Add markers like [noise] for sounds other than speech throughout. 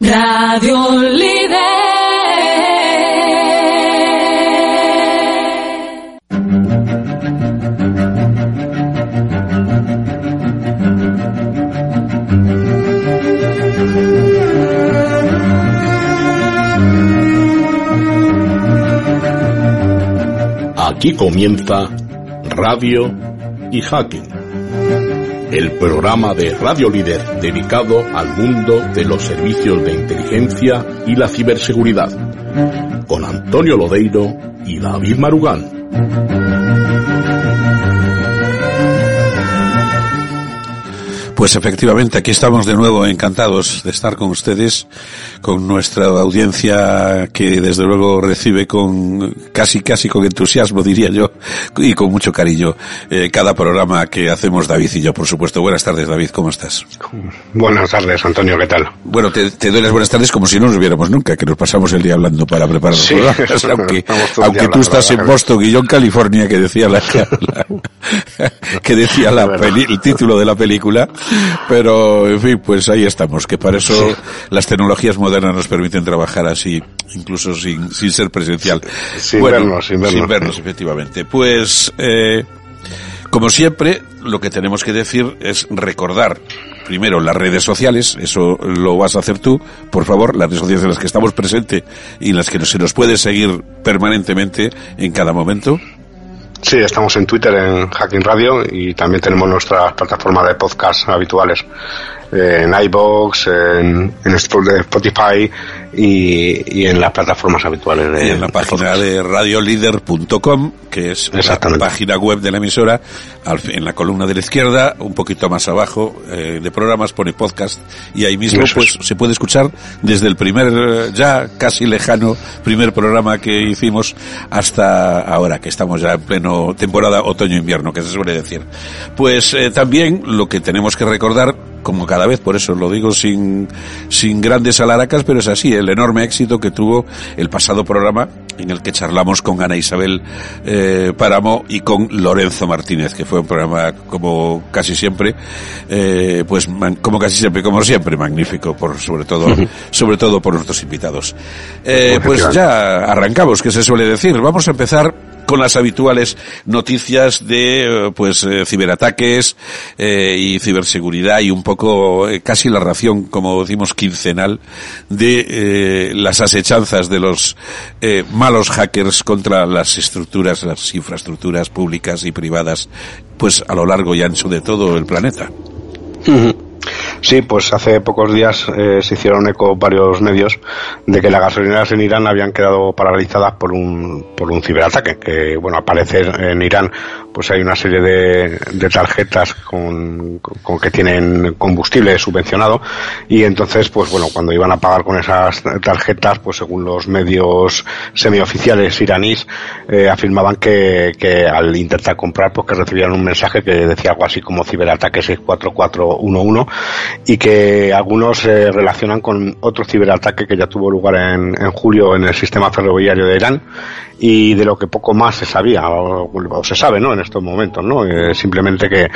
Radio Líder. Aquí comienza Radio y Hacking, el programa de Radio Líder dedicado al mundo de los servicios de inteligencia y la ciberseguridad, con Antonio Lodeiro y David Marugán. Pues efectivamente, aquí estamos de nuevo encantados de estar con ustedes, con nuestra audiencia que desde luego recibe con casi casi con entusiasmo diría yo y con mucho cariño eh, cada programa que hacemos David y yo, por supuesto. Buenas tardes David, ¿cómo estás? Buenas tardes Antonio, ¿qué tal? Bueno, te, te doy las buenas tardes como si no nos viéramos nunca, que nos pasamos el día hablando para preparar los Sí, programas, [laughs] aunque, tú estás en. Boston y yo en California, que decía la, [laughs] la- que decía la [laughs] peli- el título de la película, pero en fin, pues ahí estamos, que para eso las tecnologías modernas nos permiten trabajar así, incluso sin, sin ser presencial. Sin vernos, sin vernos. Sin vernos, efectivamente. Pues, eh, como siempre, lo que tenemos que decir es recordar primero las redes sociales, eso lo vas a hacer tú, por favor, las redes sociales en las que estamos presentes y en las que se nos puede seguir permanentemente en cada momento. Sí, estamos en Twitter, en Hacking Radio y también tenemos nuestras plataformas de podcast habituales eh, en iBox, en, en Spotify y, y en las plataformas habituales de y en la página de radiolider.com, que es la página web de la emisora, en la columna de la izquierda, un poquito más abajo eh, de programas pone podcast y ahí mismo pues es. se puede escuchar desde el primer ya casi lejano primer programa que hicimos hasta ahora que estamos ya en pleno temporada otoño-invierno que se suele decir. Pues eh, también lo que tenemos que recordar como cada vez, por eso lo digo sin, sin grandes alaracas, pero es así, el enorme éxito que tuvo el pasado programa en el que charlamos con Ana Isabel eh, Páramo y con Lorenzo Martínez, que fue un programa como casi siempre, eh, pues man- como casi siempre, como siempre, magnífico, por sobre todo, sobre todo por nuestros invitados. Eh, pues ya arrancamos, que se suele decir. Vamos a empezar con las habituales noticias de eh, pues eh, ciberataques eh, y ciberseguridad y un poco eh, casi la ración como decimos quincenal de eh, las asechanzas de los eh, malos hackers contra las estructuras las infraestructuras públicas y privadas pues a lo largo y ancho de todo el planeta Sí, pues hace pocos días eh, se hicieron eco varios medios de que las gasolineras en Irán habían quedado paralizadas por un, por un ciberataque, que bueno, aparece en Irán pues hay una serie de, de tarjetas con, con que tienen combustible subvencionado y entonces pues bueno, cuando iban a pagar con esas tarjetas, pues según los medios semioficiales iraníes, eh, afirmaban que, que al intentar comprar pues que recibían un mensaje que decía algo así como ciberataque 64411 y que algunos eh, relacionan con otro ciberataque que ya tuvo lugar en, en julio en el sistema ferroviario de Irán y de lo que poco más se sabía o, se sabe no en estos momentos no Eh, simplemente que,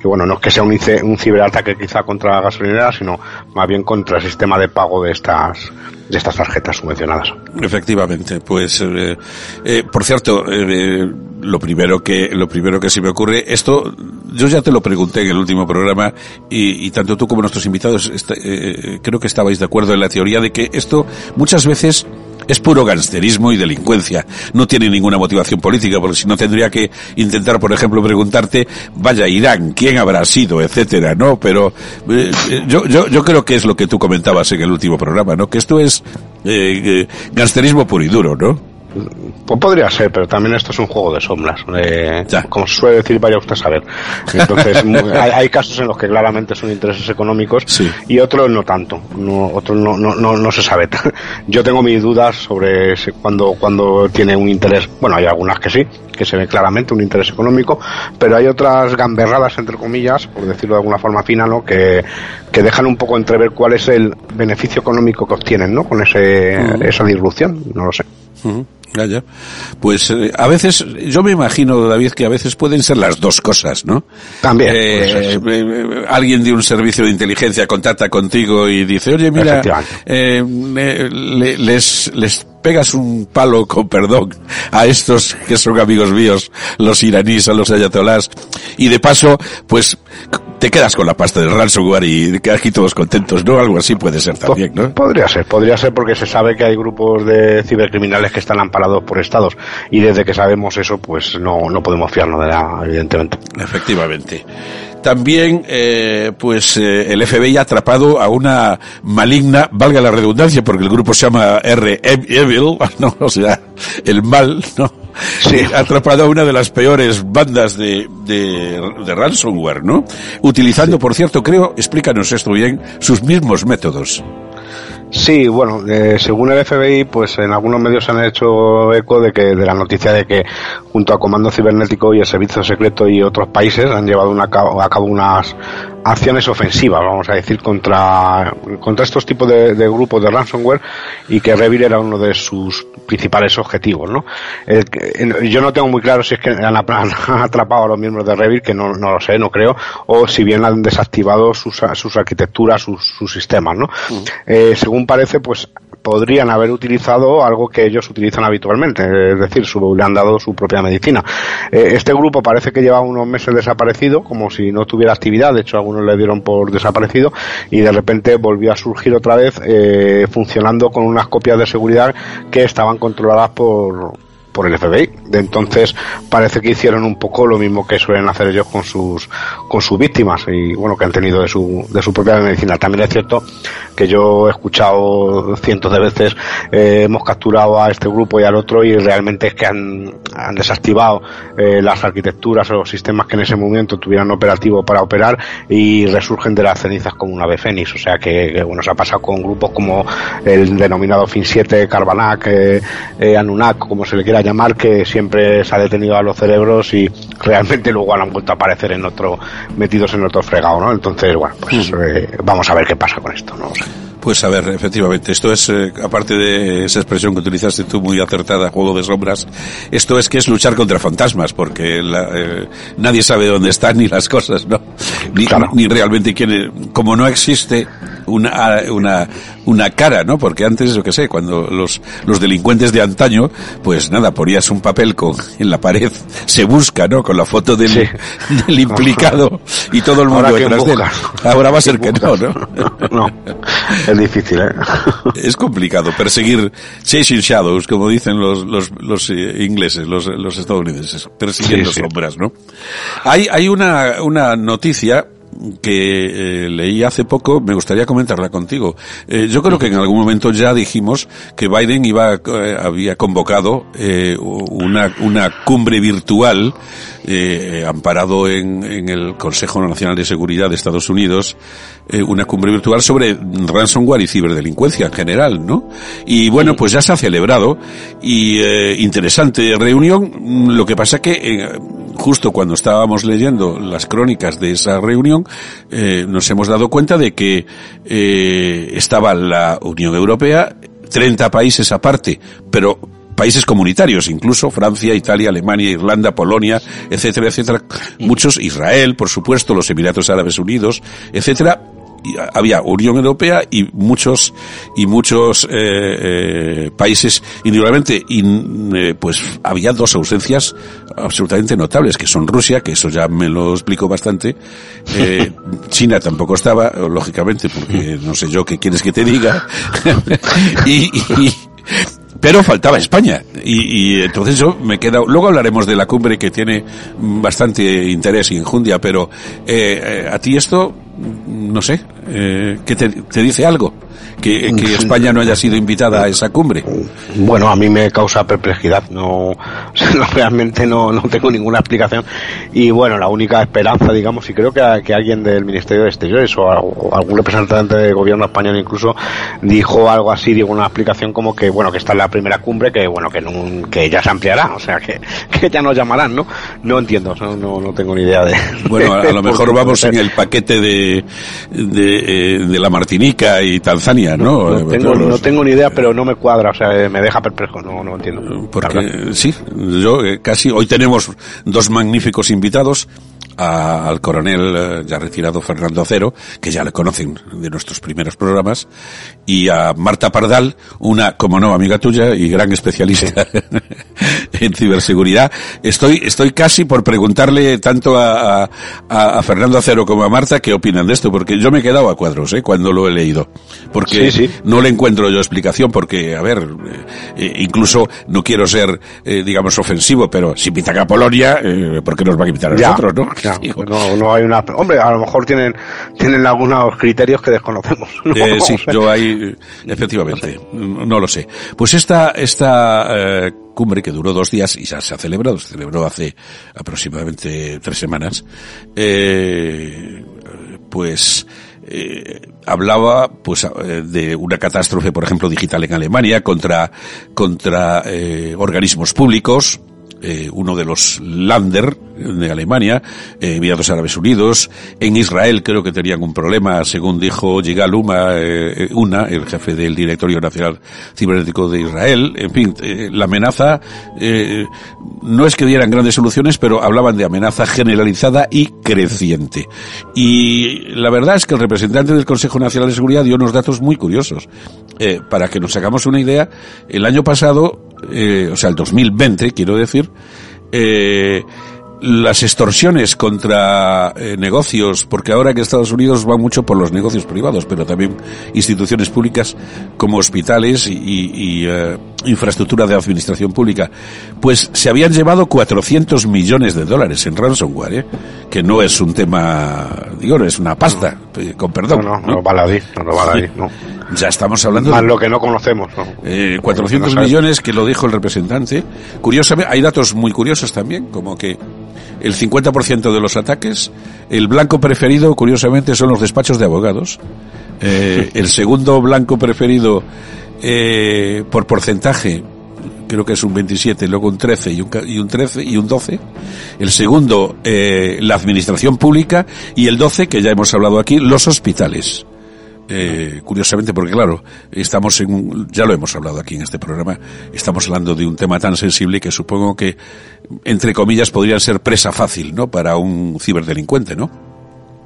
que bueno no es que sea un, un ciberataque quizá contra la gasolinera sino más bien contra el sistema de pago de estas de estas tarjetas subvencionadas. Efectivamente, pues eh, eh, por cierto, eh, lo primero que lo primero que se me ocurre, esto yo ya te lo pregunté en el último programa y, tanto tú como nuestros invitados esta- eh, creo que estabais de acuerdo en la teoría de que esto muchas veces es puro gangsterismo y delincuencia. No tiene ninguna motivación política, porque si no tendría que intentar, por ejemplo, preguntarte, vaya Irán, ¿quién habrá sido, etcétera, ¿no? Pero eh, eh, yo, yo, yo creo que es lo que tú comentabas en el último programa, ¿no? Que esto es eh, eh, gangsterismo puro y duro, ¿no? Pues podría ser, pero también esto es un juego de sombras. Eh, como suele decir, vaya usted a saber. Entonces, [laughs] hay, casos en los que claramente son intereses económicos y otros no tanto. No, otros no, no, no, no se sabe. [laughs] Yo tengo mis dudas sobre cuando, cuando tiene un interés. Bueno, hay algunas que sí, que se ve claramente un interés económico, pero hay otras gamberradas, entre comillas, por decirlo de alguna forma fina, ¿no? que, que dejan un poco entrever cuál es el beneficio económico que obtienen ¿no? con ese, esa disrupción. No lo sé. Ya, ya. Pues eh, a veces, yo me imagino, David, que a veces pueden ser las dos cosas, ¿no? También. Eh, eh, alguien de un servicio de inteligencia contacta contigo y dice, oye, mira, les, les pegas un palo con perdón a estos que son amigos míos, los iraníes, a los ayatolás, y de paso, pues te quedas con la pasta del ransomware y quedas aquí todos contentos, ¿no? Algo así puede ser también, ¿no? Podría ser, podría ser porque se sabe que hay grupos de cibercriminales que están amparados por estados y desde que sabemos eso, pues no, no podemos fiarnos de nada, evidentemente. Efectivamente. También, eh, pues eh, el FBI ha atrapado a una maligna, valga la redundancia, porque el grupo se llama R Evil, [laughs] no, o sea, el mal, ¿no? Sí. Ha atrapado a una de las peores bandas de, de, de ransomware, ¿no? Utilizando, por cierto, creo, explícanos esto bien, sus mismos métodos. Sí, bueno, eh, según el FBI, pues en algunos medios se han hecho eco de que de la noticia de que junto a Comando Cibernético y el Servicio Secreto y otros países han llevado a cabo unas acciones ofensivas, vamos a decir, contra, contra estos tipos de, grupos de ransomware y que Revit era uno de sus principales objetivos, ¿no? yo no tengo muy claro si es que han, [laughs] atrapado a los miembros de Revit, que no, no, lo sé, no creo, o si bien han desactivado sus, sus arquitecturas, sus, sus sistemas, ¿no? Mm. Eh, según parece, pues podrían haber utilizado algo que ellos utilizan habitualmente, es decir, su, le han dado su propia medicina. Eh, este grupo parece que lleva unos meses desaparecido, como si no tuviera actividad, de hecho algunos le dieron por desaparecido y de repente volvió a surgir otra vez eh, funcionando con unas copias de seguridad que estaban controladas por, por el FBI. De entonces parece que hicieron un poco lo mismo que suelen hacer ellos con sus con sus víctimas y bueno que han tenido de su de su propia medicina. También es cierto que yo he escuchado cientos de veces eh, hemos capturado a este grupo y al otro y realmente es que han, han desactivado eh, las arquitecturas o los sistemas que en ese momento tuvieran operativo para operar y resurgen de las cenizas como una ave fénix. O sea que, bueno se ha pasado con grupos como el denominado Fin 7, Carbanac, eh, eh, como se le quiera llamar que siempre se ha detenido a los cerebros y realmente luego han vuelto a aparecer en otro, metidos en otro fregado, ¿no? Entonces, bueno, pues eh, vamos a ver qué pasa con esto, ¿no? Pues a ver, efectivamente, esto es, eh, aparte de esa expresión que utilizaste tú muy acertada, juego de sombras, esto es que es luchar contra fantasmas, porque eh, nadie sabe dónde están ni las cosas, ¿no? Ni, ni realmente quién, como no existe una, una, una cara, ¿no? Porque antes, yo que sé, cuando los, los delincuentes de antaño, pues nada, ponías un papel con, en la pared, se busca, ¿no? Con la foto del, del implicado y todo el mundo detrás de él. Ahora va a ser que no, ¿no? [laughs] No, es difícil, ¿eh? [laughs] Es complicado perseguir chasing shadows, como dicen los, los, los eh, ingleses, los, los estadounidenses, persiguiendo sombras, ¿no? Hay, hay una, una noticia que eh, leí hace poco, me gustaría comentarla contigo. Eh, yo creo que en algún momento ya dijimos que Biden iba, eh, había convocado una, una cumbre virtual amparado en, en, el Consejo Nacional de Seguridad de Estados Unidos, una cumbre virtual sobre ransomware y ciberdelincuencia en general, ¿no? Y bueno, pues ya se ha celebrado y interesante reunión. Lo que pasa que justo cuando estábamos leyendo las crónicas de esa reunión, eh, nos hemos dado cuenta de que eh, estaba la Unión Europea, 30 países aparte, pero países comunitarios, incluso Francia, Italia, Alemania, Irlanda, Polonia, etcétera, etcétera, muchos, Israel, por supuesto, los Emiratos Árabes Unidos, etcétera, había Unión Europea y muchos y muchos eh, eh, países. Indudablemente y eh, pues había dos ausencias absolutamente notables que son Rusia que eso ya me lo explico bastante. Eh, [laughs] China tampoco estaba lógicamente porque no sé yo qué quieres que te diga. [laughs] Y, y pero faltaba España. Y, y, entonces yo me he quedado, luego hablaremos de la cumbre que tiene bastante interés y enjundia, pero eh, a ti esto no sé, eh, ¿qué te, te, dice algo? que, [laughs] España no haya sido invitada a esa cumbre. Bueno, a mí me causa perplejidad, no, [laughs] realmente no, no tengo ninguna explicación y bueno, la única esperanza, digamos, y creo que, que alguien del Ministerio de Exteriores o, algún representante del gobierno español incluso dijo algo así, digo, una explicación como que bueno, que está en la primera cumbre, que bueno, que, que ya se ampliará, o sea, que, [laughs] que ya nos llamarán, ¿no? No entiendo, no, no, tengo ni idea de... Bueno, a, lo mejor vamos en el paquete de, de, eh, de la Martinica y Tanzania, ¿no? No, tengo, no tengo ni idea, pero no me cuadra, o sea, me deja perplejo, no, no entiendo. Porque sí, yo eh, casi, hoy tenemos dos magníficos invitados, al coronel eh, ya retirado Fernando Acero, que ya le conocen de nuestros primeros programas, y a Marta Pardal, una, como no, amiga tuya y gran especialista [laughs] en ciberseguridad. Estoy, estoy casi por preguntarle tanto a, a, Fernando Acero como a Marta qué opinan de esto, porque yo me he quedado a cuadros ¿eh? cuando lo he leído. Porque no le encuentro yo explicación, porque, a ver, eh, eh, incluso no quiero ser, digamos, ofensivo, pero si invita a Polonia, ¿por qué nos va a invitar a nosotros, no? No, no hay una... Hombre, a lo mejor tienen, tienen algunos criterios que desconocemos. [laughs] sí, yo ahí, efectivamente, no, lo sé. Pues esta, esta cumbre que duró dos días y ya se ha celebrado, se celebró hace aproximadamente tres semanas, eh, pues eh, hablaba pues eh, de una catástrofe por ejemplo digital en Alemania contra contra eh, organismos públicos eh, uno de los Lander de Alemania, eh, enviados a Árabes Unidos. En Israel creo que tenían un problema, según dijo Yigal Uma, eh, Una, el jefe del Directorio Nacional Cibernético de Israel. En fin, la amenaza no es que dieran grandes soluciones, pero hablaban de amenaza generalizada y creciente. Y la verdad es que el representante del Consejo Nacional de Seguridad dio unos datos muy curiosos. para que nos hagamos una idea, el año pasado eh, o sea, el 2020, quiero decir, eh, las extorsiones contra eh, negocios, porque ahora que Estados Unidos va mucho por los negocios privados, pero también instituciones públicas como hospitales y, infraestructura de administración pública, pues se habían llevado 400 millones de dólares en ransomware, que no es un tema, digo, es una pasta, con perdón. No, no, no, no no no. Ya estamos hablando Más lo que no conocemos. Eh, 400 millones, que lo dijo el representante. Curiosamente, hay datos muy curiosos también, como que el 50% de los ataques, el blanco preferido, curiosamente, son los despachos de abogados. Eh, [laughs] el segundo blanco preferido eh, por porcentaje creo que es un 27, luego un 13 y un, y un 13 y un 12. El segundo, eh, la administración pública y el 12, que ya hemos hablado aquí, los hospitales. Eh, curiosamente porque claro, estamos en ya lo hemos hablado aquí en este programa, estamos hablando de un tema tan sensible que supongo que, entre comillas, podría ser presa fácil, ¿no? Para un ciberdelincuente, ¿no?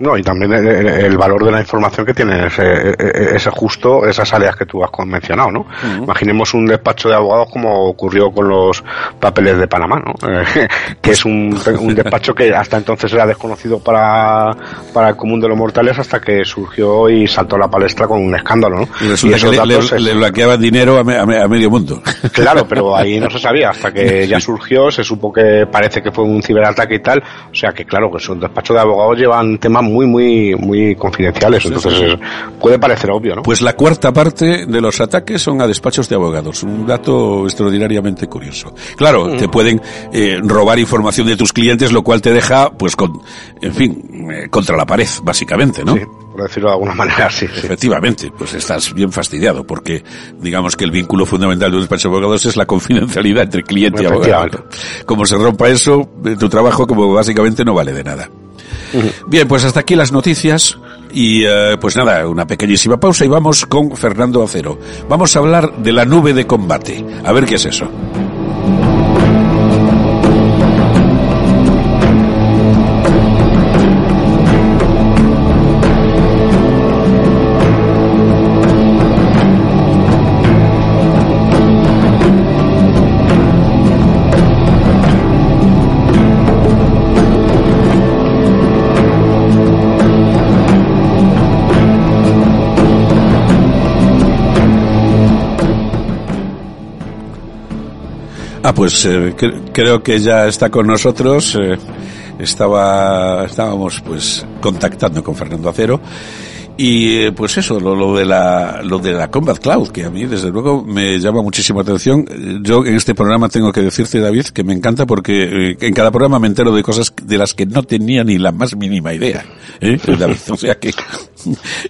No, y también el, valor de la información que tiene ese, ese, justo, esas áreas que tú has mencionado, ¿no? Imaginemos un despacho de abogados como ocurrió con los papeles de Panamá, ¿no? [laughs] que es un, un, despacho que hasta entonces era desconocido para, para el común de los mortales hasta que surgió y saltó a la palestra con un escándalo, ¿no? Y resulta que le, le, blanqueaban dinero a, a, medio mundo. [laughs] Claro, pero ahí no se sabía, hasta que ya surgió, se supo que parece que fue un ciberataque y tal, o sea que claro, que un despacho de abogados llevan temas muy, muy, muy confidenciales. Entonces puede parecer obvio, ¿no? Pues la cuarta parte de los ataques son a despachos de abogados. Un dato extraordinariamente curioso. Claro, mm. te pueden eh, robar información de tus clientes, lo cual te deja, pues, con, en fin, eh, contra la pared, básicamente, ¿no? Sí por decirlo de alguna manera, sí, Efectivamente, pues estás bien fastidiado, porque digamos que el vínculo fundamental de un despacho de abogados es la confidencialidad entre cliente y abogado. Como se rompa eso, eh, tu trabajo como básicamente no vale de nada. Bien, pues hasta aquí las noticias y eh, pues nada, una pequeñísima pausa y vamos con Fernando Acero. Vamos a hablar de la nube de combate. A ver qué es eso. Ah, pues eh, creo que ya está con nosotros. Eh, estaba, estábamos pues contactando con Fernando Acero Y eh, pues eso, lo, de la, lo de la Combat Cloud, que a mí desde luego me llama muchísima atención. Yo en este programa tengo que decirte, David, que me encanta porque eh, en cada programa me entero de cosas de las que no tenía ni la más mínima idea. ¿eh? David, [laughs] o sea que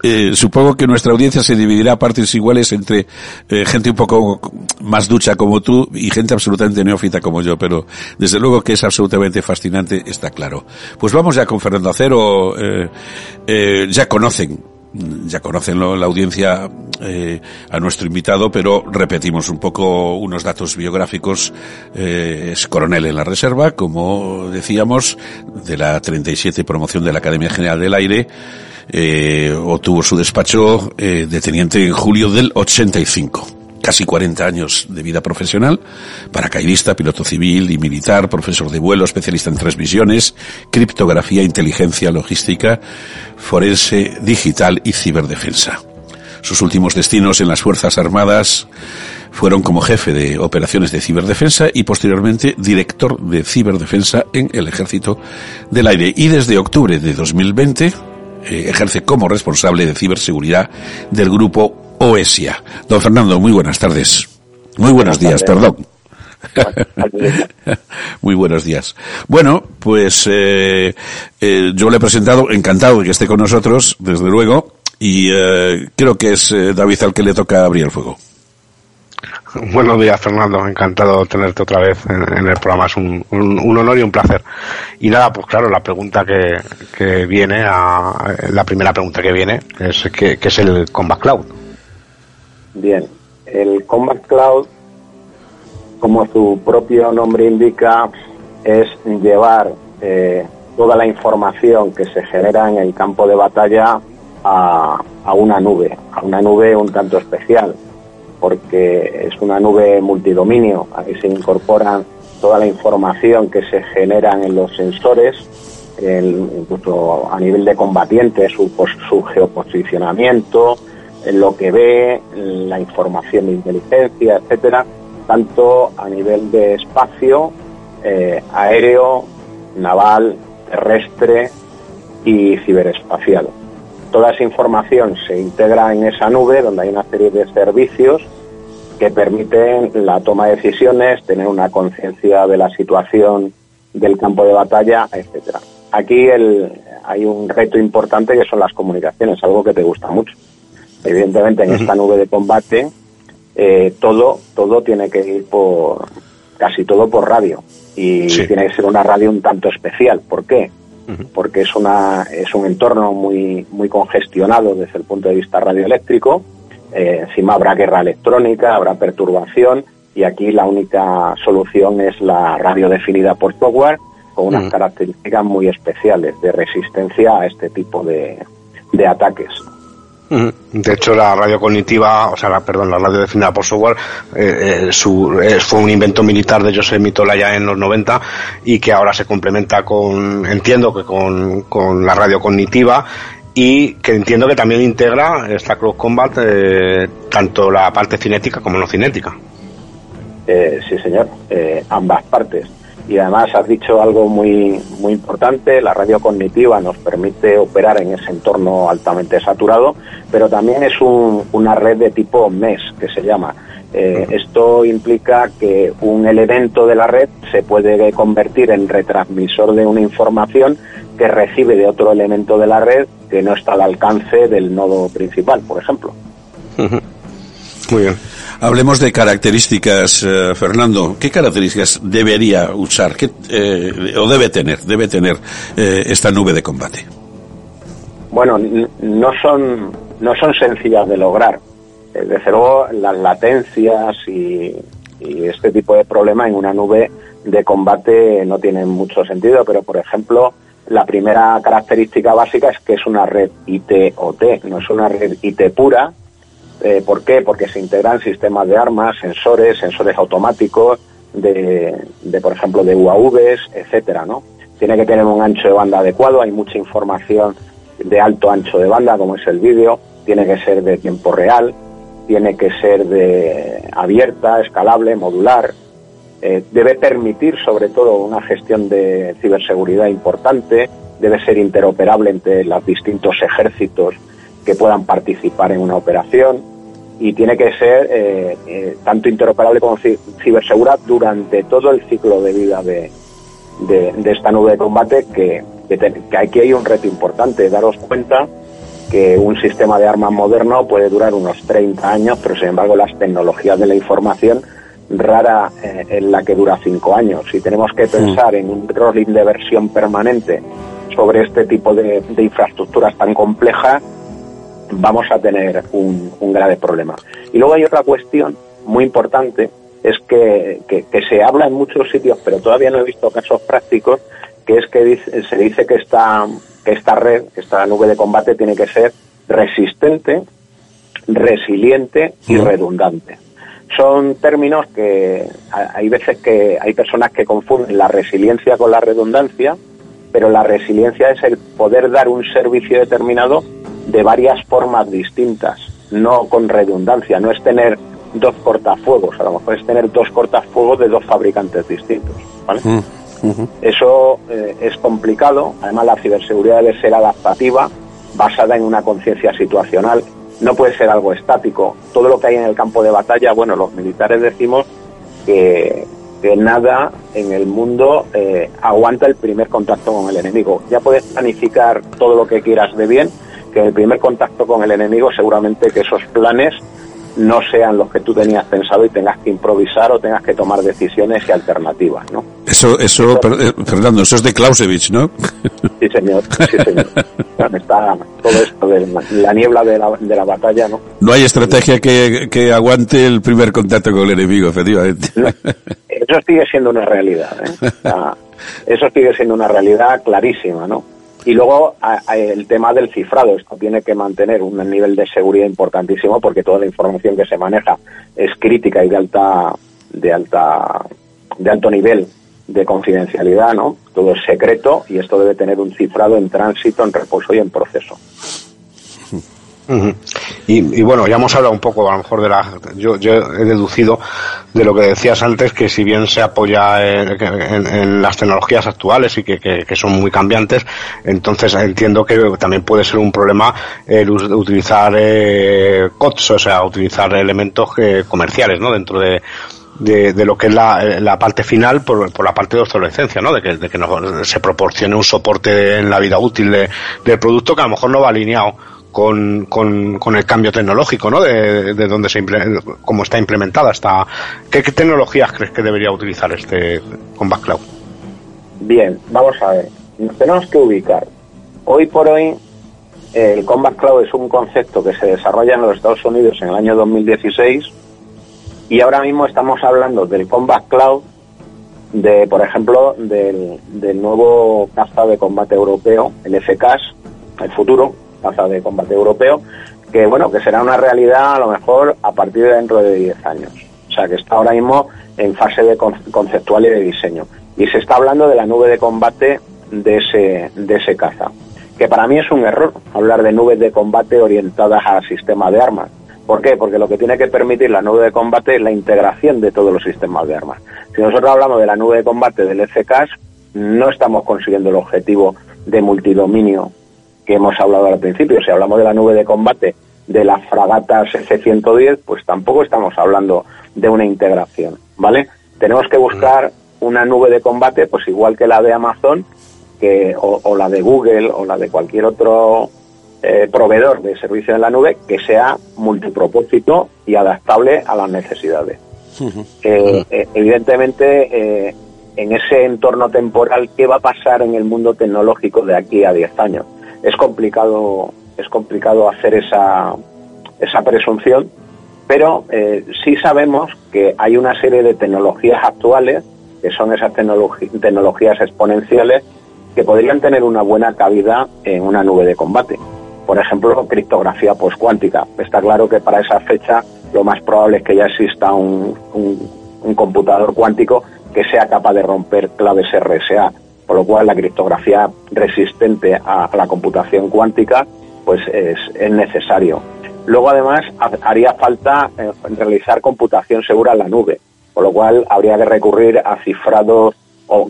eh, supongo que nuestra audiencia se dividirá a partes iguales entre gente un poco más ducha como tú y gente absolutamente neófita como yo, pero desde luego que es absolutamente fascinante, está claro. Pues vamos ya con Fernando Acero. ya conocen ya conocen la audiencia eh, a nuestro invitado, pero repetimos un poco unos datos biográficos. Eh, es coronel en la reserva, como decíamos, de la 37 promoción de la Academia General del Aire. Eh, obtuvo su despacho de teniente en julio del 85 casi 40 años de vida profesional, paracaidista, piloto civil y militar, profesor de vuelo, especialista en transmisiones, criptografía, inteligencia, logística, forense, digital y ciberdefensa. Sus últimos destinos en las Fuerzas Armadas fueron como jefe de operaciones de ciberdefensa y posteriormente director de ciberdefensa en el Ejército del Aire. Y desde octubre de 2020 eh, ejerce como responsable de ciberseguridad del grupo Oesia. Don Fernando, muy buenas tardes. Muy buenos días, perdón. [laughs] Muy buenos días. Bueno, pues eh, eh, yo le he presentado, encantado de que esté con nosotros, desde luego, y eh, creo que es David al que le toca abrir el fuego. [laughs] Buenos días, Fernando. Encantado tenerte otra vez en, el programa. Es un, honor y un placer. Y nada, pues claro, la pregunta que, que viene, a, la primera pregunta que viene es ¿qué, qué es el Combat Cloud? Bien, el Combat Cloud, como su propio nombre indica, es llevar eh, toda la información que se genera en el campo de batalla a, a una nube, a una nube un tanto especial, porque es una nube multidominio, ahí se incorporan toda la información que se generan en los sensores, incluso a nivel de combatientes, su, su geoposicionamiento, lo que ve, la información de inteligencia, etcétera, tanto a nivel de espacio, eh, aéreo, naval, terrestre y ciberespacial. Toda esa información se integra en esa nube donde hay una serie de servicios que permiten la toma de decisiones, tener una conciencia de la situación del campo de batalla, etcétera. Aquí hay un reto importante que son las comunicaciones, algo que te gusta mucho. Evidentemente, en esta nube de combate, eh, todo, todo tiene que ir por, casi todo por radio. Y tiene que ser una radio un tanto especial. ¿Por qué? Porque es, una, es un entorno muy, muy congestionado desde el punto de vista radioeléctrico. Eh, encima habrá guerra electrónica, habrá perturbación y aquí la única solución es la radio definida por software con unas características muy especiales de resistencia a este tipo de, de ataques. De hecho, la radio cognitiva, o sea, la, perdón, la radio definida por software, eh, eh, eh, fue un invento militar de Joseph Mitola ya en los 90 y que ahora se complementa con, entiendo que con, con la radio cognitiva y que entiendo que también integra esta Cross Combat tanto la parte cinética como no cinética. sí, señor, ambas partes y además has dicho algo muy, muy importante, la radio cognitiva nos permite operar en ese entorno altamente saturado, pero también es una red de tipo MES, que se llama. Eh, esto implica que un elemento de la red se puede convertir en retransmisor de una información que recibe de otro elemento de la red que no está al alcance del nodo principal, por ejemplo. Muy bien. Hablemos de características, eh, Fernando. ¿Qué características debería usar qué, eh, o debe tener, debe tener eh, esta nube de combate? Bueno, no son, no son sencillas de lograr. Desde luego, las latencias y, y este tipo de problemas en una nube de combate no tienen mucho sentido, pero por ejemplo, la primera característica básica es que es una red IT-OT, no es una red IT pura, eh, ¿Por qué? Porque se integran sistemas de armas, sensores, sensores automáticos, de, por ejemplo, de UAVs, etcétera, ¿no? Tiene que tener un ancho de banda adecuado, hay mucha información de alto ancho de banda, como es el vídeo, tiene que ser de tiempo real, tiene que ser de abierta, escalable, modular, eh, debe permitir sobre todo una gestión de ciberseguridad importante, debe ser interoperable entre los distintos ejércitos que puedan participar en una operación y tiene que ser eh, eh, tanto interoperable como cibersegura durante todo el ciclo de vida de, de, esta nube de combate que, que, aquí hay un reto importante, daros cuenta que un sistema de armas moderno puede durar unos 30 años, pero sin embargo las tecnologías de la información rara eh, en la que dura 5 años. Si tenemos que pensar en un rolling de versión permanente sobre este tipo de, infraestructuras tan complejas, vamos a tener un, grave problema. Y luego hay otra cuestión muy importante, es que, que, se habla en muchos sitios, pero todavía no he visto casos prácticos, que es que se dice que esta, que esta red, que esta nube de combate tiene que ser resistente, resiliente y redundante. Son términos que hay veces que hay personas que confunden la resiliencia con la redundancia, pero la resiliencia es el poder dar un servicio determinado de varias formas distintas, no con redundancia, no es tener dos cortafuegos, a lo mejor es tener dos cortafuegos de dos fabricantes distintos. Mm, Eso eh, es complicado, además la ciberseguridad debe ser adaptativa, basada en una conciencia situacional, no puede ser algo estático. Todo lo que hay en el campo de batalla, bueno, los militares decimos que, que nada en el mundo eh, aguanta el primer contacto con el enemigo. Ya puedes planificar todo lo que quieras de bien, que en el primer contacto con el enemigo seguramente que esos planes no sean los que tú tenías pensado y tengas que improvisar o tengas que tomar decisiones y alternativas, ¿no? Eso, eso, eh, Fernando, eso es de Clausewitz, ¿no? Sí, señor, sí, señor. Está todo esto de la, niebla de la, de la, batalla, ¿no? No hay estrategia que, que, aguante el primer contacto con el enemigo, efectivamente. eso sigue siendo una realidad, ¿eh? eso sigue siendo una realidad clarísima, ¿no? Y luego el tema del cifrado. Esto tiene que mantener un nivel de seguridad importantísimo porque toda la información que se maneja es crítica y de alta, de alta, de alto nivel de confidencialidad, ¿no? Todo es secreto y esto debe tener un cifrado en tránsito, en reposo y en proceso y, bueno, ya hemos hablado un poco, a lo mejor, de la. Yo, he deducido de lo que decías antes, que si bien se apoya en, las tecnologías actuales y que, son muy cambiantes, entonces entiendo que también puede ser un problema el utilizar eh, COTS, o sea, utilizar elementos eh, comerciales, ¿no? Dentro de, de, lo que es la, parte final por, por, la parte de obsolescencia, ¿no? De que, de que se proporcione un soporte en la vida útil del producto que a lo mejor no va alineado con, con, el cambio tecnológico, ¿no? De, de donde se cómo está implementada esta. ¿Qué, tecnologías crees que debería utilizar este Combat Cloud? Bien, vamos a ver. Nos tenemos que ubicar. Hoy por hoy, el Combat Cloud es un concepto que se desarrolla en los Estados Unidos en el año 2016 y ahora mismo estamos hablando del Combat Cloud de, por ejemplo, del, del nuevo caza de combate europeo, el FCAS, el futuro, caza de combate europeo, que bueno, que será una realidad a lo mejor a partir de dentro de 10 años. O sea, que está ahora mismo en fase de conceptual y de diseño. Y se está hablando de la nube de combate de ese, de ese caza. Que para mí es un error hablar de nubes de combate orientadas al sistema de armas. ¿Por qué? Porque lo que tiene que permitir la nube de combate es la integración de todos los sistemas de armas. Si nosotros hablamos de la nube de combate del FCAS, no estamos consiguiendo el objetivo de multidominio que hemos hablado al principio. Si hablamos de la nube de combate de las fragatas F-110, pues tampoco estamos hablando de una integración, ¿vale? Tenemos que buscar una nube de combate, pues igual que la de Amazon, que, o, la de Google, o la de cualquier otro eh, proveedor de servicio en la nube, que sea multipropósito y adaptable a las necesidades. Eh, eh, evidentemente, en ese entorno temporal, ¿qué va a pasar en el mundo tecnológico de aquí a 10 años? Es complicado, es complicado hacer esa, esa presunción, pero eh, sí sabemos que hay una serie de tecnologías actuales, que son esas tecnologías exponenciales, que podrían tener una buena cabida en una nube de combate. Por ejemplo, criptografía postcuántica. Está claro que para esa fecha lo más probable es que ya exista un, un computador cuántico que sea capaz de romper claves RSA por lo cual la criptografía resistente a, la computación cuántica pues es, necesario. Luego además haría falta eh, realizar computación segura en la nube, por lo cual habría que recurrir a cifrados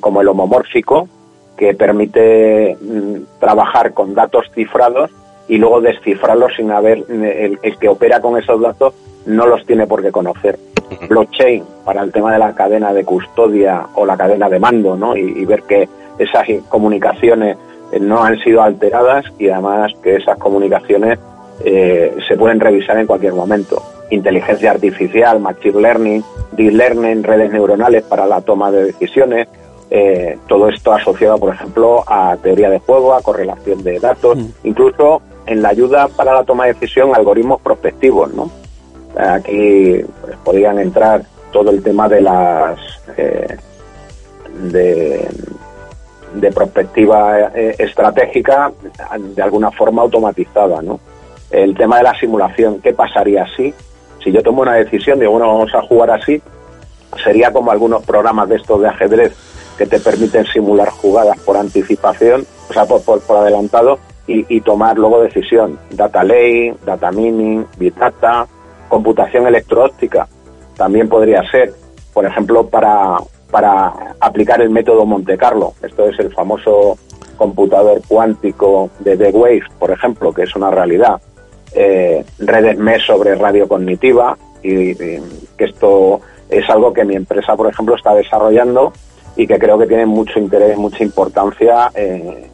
como el homomórfico, que permite mm, trabajar con datos cifrados y luego descifrarlos sin haber, el, que opera con esos datos no los tiene por qué conocer. Blockchain para el tema de la cadena de custodia o la cadena de mando, ¿no? Y, ver que esas comunicaciones eh, no han sido alteradas y además que esas comunicaciones eh, se pueden revisar en cualquier momento. Inteligencia artificial, machine learning, deep learning, redes neuronales para la toma de decisiones, eh, todo esto asociado, por ejemplo, a teoría de juego, a correlación de datos, mm. incluso en la ayuda para la toma de decisión, algoritmos prospectivos, ¿no? Aquí pues, podrían entrar todo el tema de las eh, de, de perspectiva eh, estratégica de alguna forma automatizada, ¿no? El tema de la simulación, ¿qué pasaría si? Si yo tomo una decisión, digo, bueno, vamos a jugar así, sería como algunos programas de estos de ajedrez que te permiten simular jugadas por anticipación, o sea, por, por, adelantado, y, tomar luego decisión. Data lane, data mining, big data, computación electroóptica, también podría ser, por ejemplo, para, para aplicar el método Monte Carlo. Esto es el famoso computador cuántico de The Wave, por ejemplo, que es una realidad. Eh, redes MES sobre radio cognitiva, y, que esto es algo que mi empresa, por ejemplo, está desarrollando y que creo que tiene mucho interés, mucha importancia eh,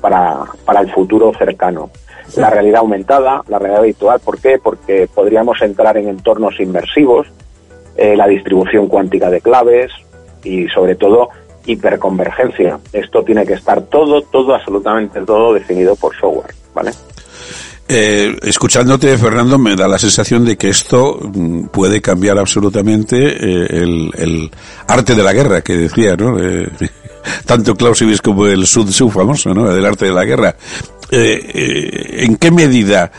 para, para el futuro cercano. La realidad aumentada, la realidad virtual, ¿por qué? Porque podríamos entrar en entornos inmersivos, eh, la distribución cuántica de claves y sobre todo hiperconvergencia. Esto tiene que estar todo, todo, absolutamente todo definido por software, ¿vale? Eh, escuchándote, Fernando, me da la sensación de que esto mm, puede cambiar absolutamente eh, el, arte de la guerra, que decía, ¿no? Eh, [laughs] tanto Clausewitz como el Sun Tzu famoso, ¿no? Del arte de la guerra. ¿En qué medida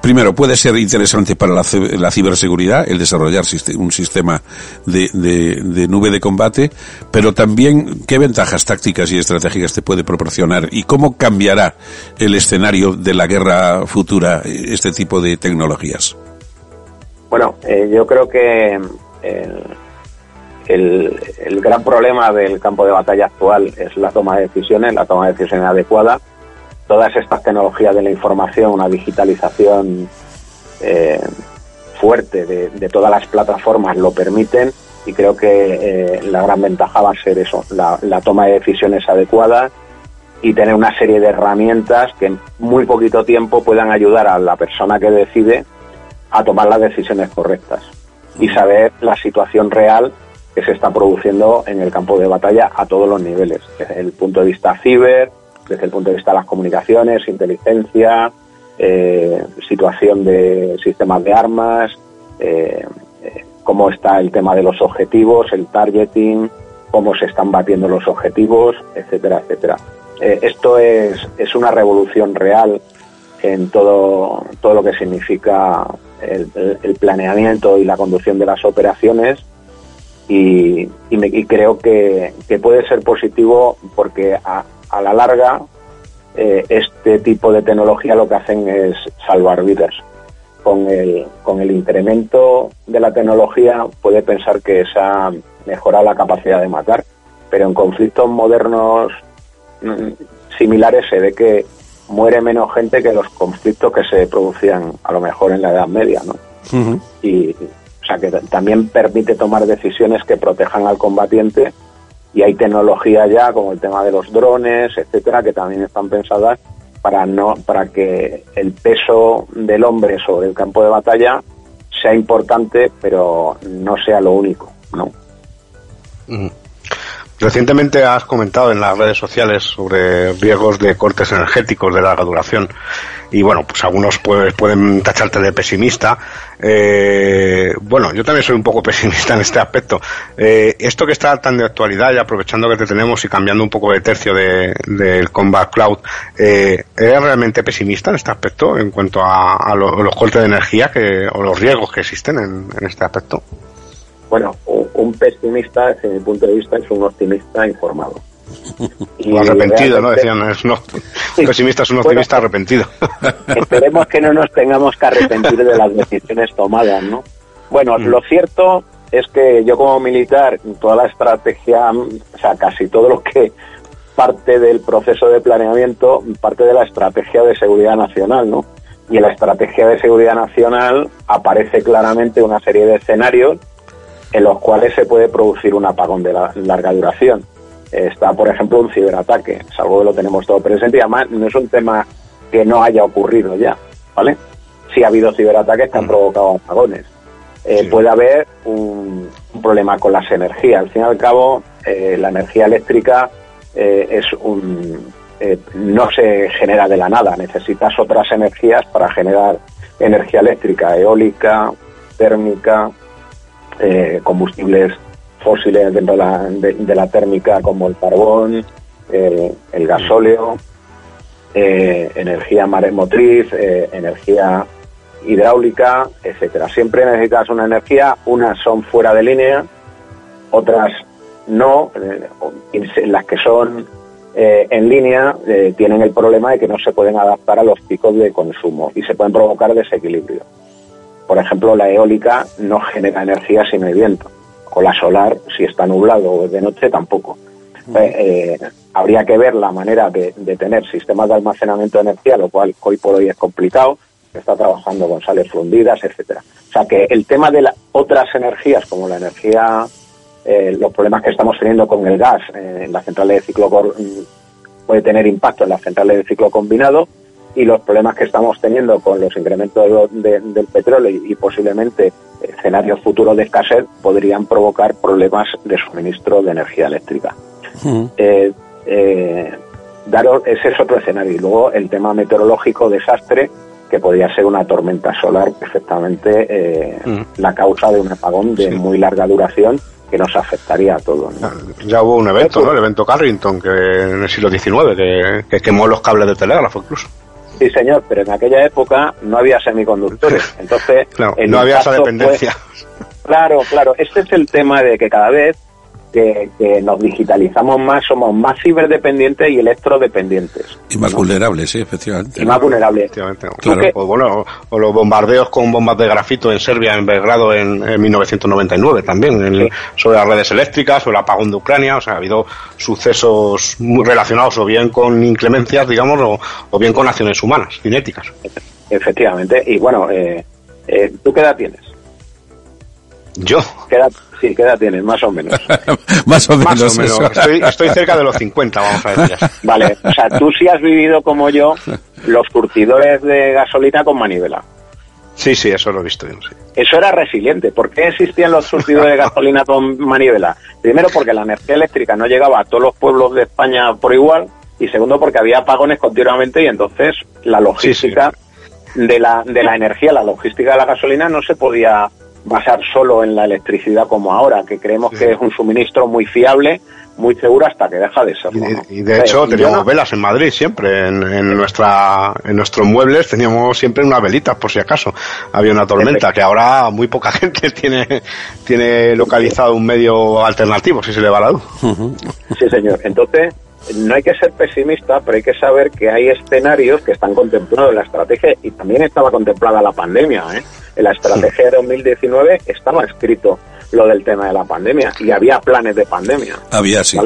primero, puede ser interesante para la, ciberseguridad el desarrollar un sistema de, nube de combate, pero también qué ventajas tácticas y estratégicas te puede proporcionar y cómo cambiará el escenario de la guerra futura este tipo de tecnologías. Bueno, eh, yo creo que el, el gran problema del campo de batalla actual es la toma de decisiones, la toma de decisiones adecuada todas estas tecnologías de la información, una digitalización eh, fuerte de, todas las plataformas lo permiten y creo que eh, la gran ventaja va a ser eso, la, toma de decisiones adecuadas y tener una serie de herramientas que en muy poquito tiempo puedan ayudar a la persona que decide a tomar las decisiones correctas y saber la situación real que se está produciendo en el campo de batalla a todos los niveles, desde el punto de vista ciber, desde el punto de vista de las comunicaciones, inteligencia, eh, situación de sistemas de armas, eh, eh, cómo está el tema de los objetivos, el targeting, cómo se están batiendo los objetivos, etcétera, etcétera. esto es, es una revolución real en todo, todo lo que significa el, planeamiento y la conducción de las operaciones y, creo que, que, puede ser positivo porque a, a la larga eh, este tipo de tecnología lo que hacen es salvar vidas. Con el, con el incremento de la tecnología puede pensar que esa mejora la capacidad de matar, pero en conflictos modernos mm, similares se ve que muere menos gente que los conflictos que se producían a lo mejor en la Edad Media, ¿no? Y, o sea, que también permite tomar decisiones que protejan al combatiente y hay tecnología ya como el tema de los drones, etcétera, que también están pensadas para no para que el peso del hombre sobre el campo de batalla sea importante, pero no sea lo único, ¿no? Recientemente has comentado en las redes sociales sobre riesgos de cortes energéticos de larga duración y bueno, pues algunos pueden tacharte de pesimista. Eh, bueno, yo también soy un poco [laughs] pesimista en este aspecto. Eh, esto que está tan de actualidad y aprovechando que te tenemos y cambiando un poco de tercio del Combat Cloud, eh, ¿eres realmente pesimista en este aspecto en cuanto a, los cortes de energía que, o los riesgos que existen en este aspecto? Bueno, un pesimista, desde mi punto de vista, es un optimista informado. [laughs] Y arrepentido, ¿no? Decían, es un [laughs] pesimista es un optimista arrepentido. Esperemos que no nos tengamos que arrepentir de las decisiones tomadas, ¿no? Bueno, mm. lo cierto es que yo como militar, toda la estrategia, o sea, casi todo lo que parte del proceso de planeamiento, parte de la estrategia de seguridad nacional, ¿no? Y en la estrategia de seguridad nacional aparece claramente una serie de escenarios en los cuales se puede producir un apagón de larga duración. Está, por ejemplo, un ciberataque, es algo que lo tenemos todo presente y además no es un tema que no haya ocurrido ya, ¿vale? Sí ha habido ciberataques que han mm. provocado apagones. Eh, puede haber un, problema con las energías. Al fin y al cabo, eh, la energía eléctrica eh, es un, no se genera de la nada. Necesitas otras energías para generar energía eléctrica, eólica, térmica, combustibles fósiles dentro de la, térmica como el carbón, el gasóleo, energía maremotriz, energía hidráulica, etcétera. Siempre necesitas una energía, unas son fuera de línea, otras no, eh, las que son eh, en línea eh, tienen el problema de que no se pueden adaptar a los picos de consumo y se pueden provocar desequilibrio. Por ejemplo, la eólica no genera energía si no hay viento, o la solar, si está nublado o de noche, tampoco. Mm. habría que ver la manera de, de tener sistemas de almacenamiento de energía, lo cual hoy por hoy es complicado, está trabajando con sales fundidas, etcétera. O sea que el tema de las otras energías, como la energía, eh, los problemas que estamos teniendo con el gas eh, en las centrales de ciclo mm, puede tener impacto en las centrales de ciclo combinado y los problemas que estamos teniendo con los incrementos del petróleo y, posiblemente escenarios futuros de escasez podrían provocar problemas de suministro de energía eléctrica. Eh, ese es otro escenario. Y luego el tema meteorológico, desastre, que podría ser una tormenta solar perfectamente eh, mm. la causa de un apagón de muy larga duración que nos afectaría a todos. Ya hubo un evento, ¿no? El evento Carrington, que en el siglo XIX, que, quemó los cables de telégrafo incluso. Sí, señor, pero en aquella época no había semiconductores. [laughs] Entonces, no había esa dependencia. claro, claro. Este es el tema de que cada vez que, nos digitalizamos más, somos más ciberdependientes y electrodependientes. Y más vulnerables, sí, efectivamente. Y más vulnerables. Claro. O, bueno, o los bombardeos con bombas de grafito en Serbia, en Belgrado, en, 1999 también, sobre las redes eléctricas, sobre el apagón de Ucrania, o sea, ha habido sucesos muy relacionados o bien con inclemencias, digamos, o, bien con acciones humanas, cinéticas. Efectivamente, y bueno, eh, eh, ¿tú qué edad tienes? ¿Yo? ¿Qué edad, sí, ¿qué edad tienes? Más o menos. [laughs] más o menos. Estoy, cerca de los 50, vamos a decir. [laughs] Vale, o sea, tú sí has vivido como yo los curtidores de gasolina con manivela. Sí, sí, eso lo he visto yo, sí. Eso era resiliente. ¿Por qué existían los surtidores de gasolina con manivela? Primero, porque la energía eléctrica no llegaba a todos los pueblos de España por igual. Y segundo, porque había apagones continuamente y entonces la logística De, la, de la energía, la logística de la gasolina no se podía basar solo en la electricidad como ahora, que creemos que es un suministro muy fiable, muy seguro hasta que deja de ser. Y, de hecho teníamos velas en Madrid siempre, en, nuestra, en nuestros muebles teníamos siempre unas velitas por si acaso había una tormenta, que ahora muy poca [laughs] gente tiene, tiene localizado un medio alternativo si se le va la luz. Sí, señor. Entonces, no hay que ser pesimista, pero hay que saber que hay escenarios que están contemplados en la estrategia y también estaba contemplada la pandemia. ¿eh? En la estrategia de 2019 estaba escrito lo del tema de la pandemia y había planes de pandemia. Había, sí.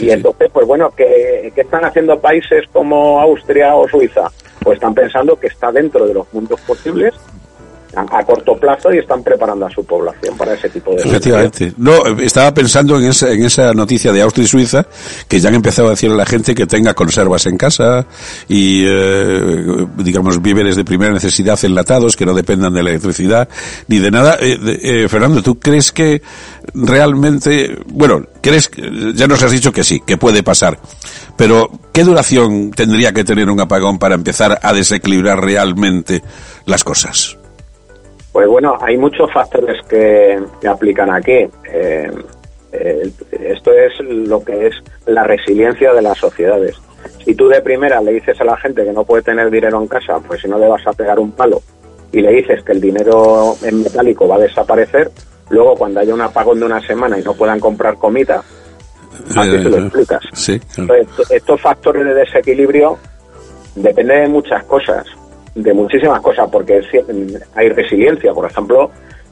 y entonces, pues bueno, ¿qué, ¿qué están haciendo países como Austria o Suiza? Pues están pensando que está dentro de los mundos posibles a, corto plazo y están preparando a su población para ese tipo de Efectivamente. No, estaba pensando en esa, en esa noticia de Austria y Suiza, que ya han empezado a decirle a la gente que tenga conservas en casa y, eh, digamos, víveres de primera necesidad enlatados, que no dependan de la electricidad ni de nada. Eh, eh, Fernando, ¿tú crees que realmente, bueno, crees, ya nos has dicho que sí, que puede pasar, pero ¿qué duración tendría que tener un apagón para empezar a desequilibrar realmente las cosas? Pues bueno, hay muchos factores que, aplican aquí. Eh, eh, esto es lo que es la resiliencia de las sociedades. Si tú de primera le dices a la gente que no puede tener dinero en casa, pues si no le vas a pegar un palo y le dices que el dinero en metálico va a desaparecer, luego cuando haya un apagón de una semana y no puedan comprar comida, así se lo eh, explicas. estos factores de desequilibrio dependen de muchas cosas de muchísimas cosas, porque hay resiliencia, por ejemplo,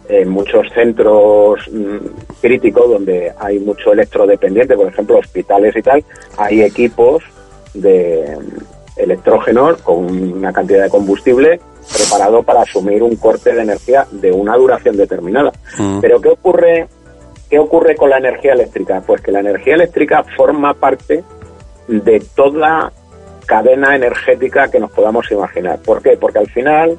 en muchos centros mm, crítico donde hay mucho electrodependiente, por ejemplo, hospitales y tal, hay equipos de electrógenos con una cantidad de combustible preparado para asumir un corte de energía de una duración determinada. Mm. Pero ¿qué ocurre, ¿qué ocurre con la energía eléctrica? Pues que la energía eléctrica forma parte de toda cadena energética que nos podamos imaginar. ¿Por qué? Porque al final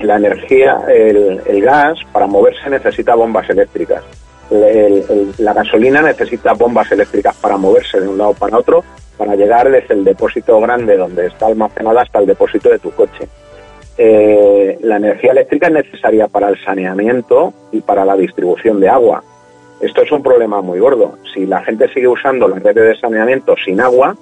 la energía, el, gas, para moverse necesita bombas eléctricas. El- el- la gasolina necesita bombas eléctricas para moverse de un lado para otro, para llegar desde el depósito grande donde está almacenada hasta el depósito de tu coche. Eh, la energía eléctrica es necesaria para el saneamiento y para la distribución de agua. Esto es un problema muy gordo. Si la gente sigue usando las redes de saneamiento sin agua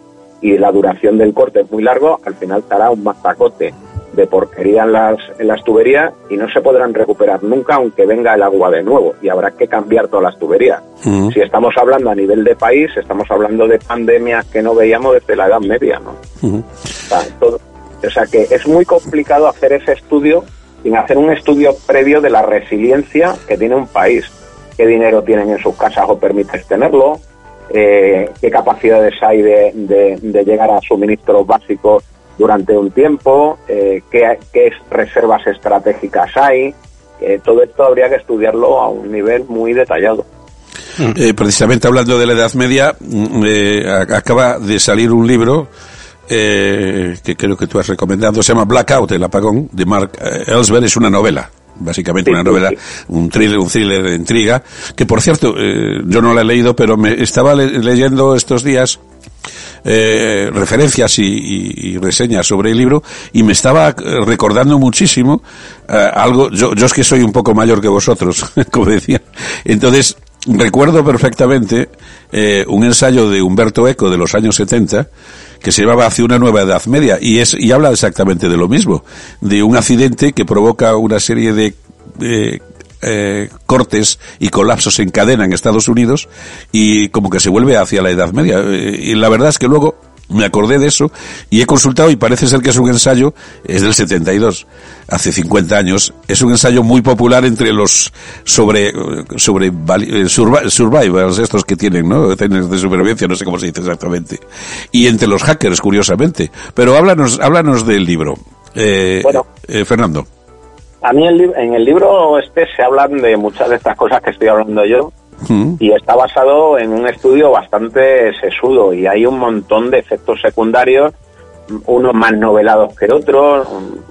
y la duración del corte es muy largo, al final estará un mazacote de porquería en las, en las tuberías y no se podrán recuperar nunca aunque venga el agua de nuevo y habrá que cambiar todas las tuberías. Mm. Si estamos hablando a nivel de país, estamos hablando de pandemias que no veíamos desde la Edad Media, ¿no? Ujú. O sea, todo- o sea que es muy complicado hacer ese estudio sin hacer un estudio previo de la resiliencia que tiene un país. ¿Qué dinero tienen en sus casas o permites tenerlo? Eh, ¿Qué capacidades hay de, de- llegar a suministros básicos durante un tiempo? Eh, ¿qué, qué reservas estratégicas hay? Eh, todo esto habría que estudiarlo a un nivel muy detallado. Eh, precisamente hablando de la Edad Media, mm, acaba de salir un libro que creo que tú has recomendado, se llama Blackout, el apagón, de Mark Ellsberg, es una novela. Básicamente una novela, un thriller, un thriller de intriga, que por cierto, eh, yo no la he leído, pero me estaba le- leyendo estos días eh, referencias y, y- y reseñas sobre el libro y me estaba eh, recordando muchísimo eh, algo, yo, yo es que soy un poco mayor que vosotros, [laughs] como decía, entonces recuerdo perfectamente eh, un ensayo de Humberto Eco de los años 70 que se llamaba Hacia una nueva edad media y es y habla exactamente de lo mismo, de un accidente que provoca una serie de eh, cortes y colapsos en cadena en Estados Unidos y como que se vuelve hacia la Edad Media. Eh, y la verdad es que luego me acordé de eso y he consultado y parece ser que es un ensayo, es del 72, hace 50 años, es un ensayo muy popular entre los sobre, sobre eh, survi- survivors, estos que tienen, ¿no? De supervivencia, no sé cómo se dice exactamente. Y entre los hackers, curiosamente. Pero háblanos, háblanos del libro. Eh, Bueno. eh, Fernando. A mí el en el libro este se hablan de muchas de estas cosas que estoy hablando yo, Y está basado en un estudio bastante sesudo y hay un montón de efectos secundarios, unos más novelados que otros,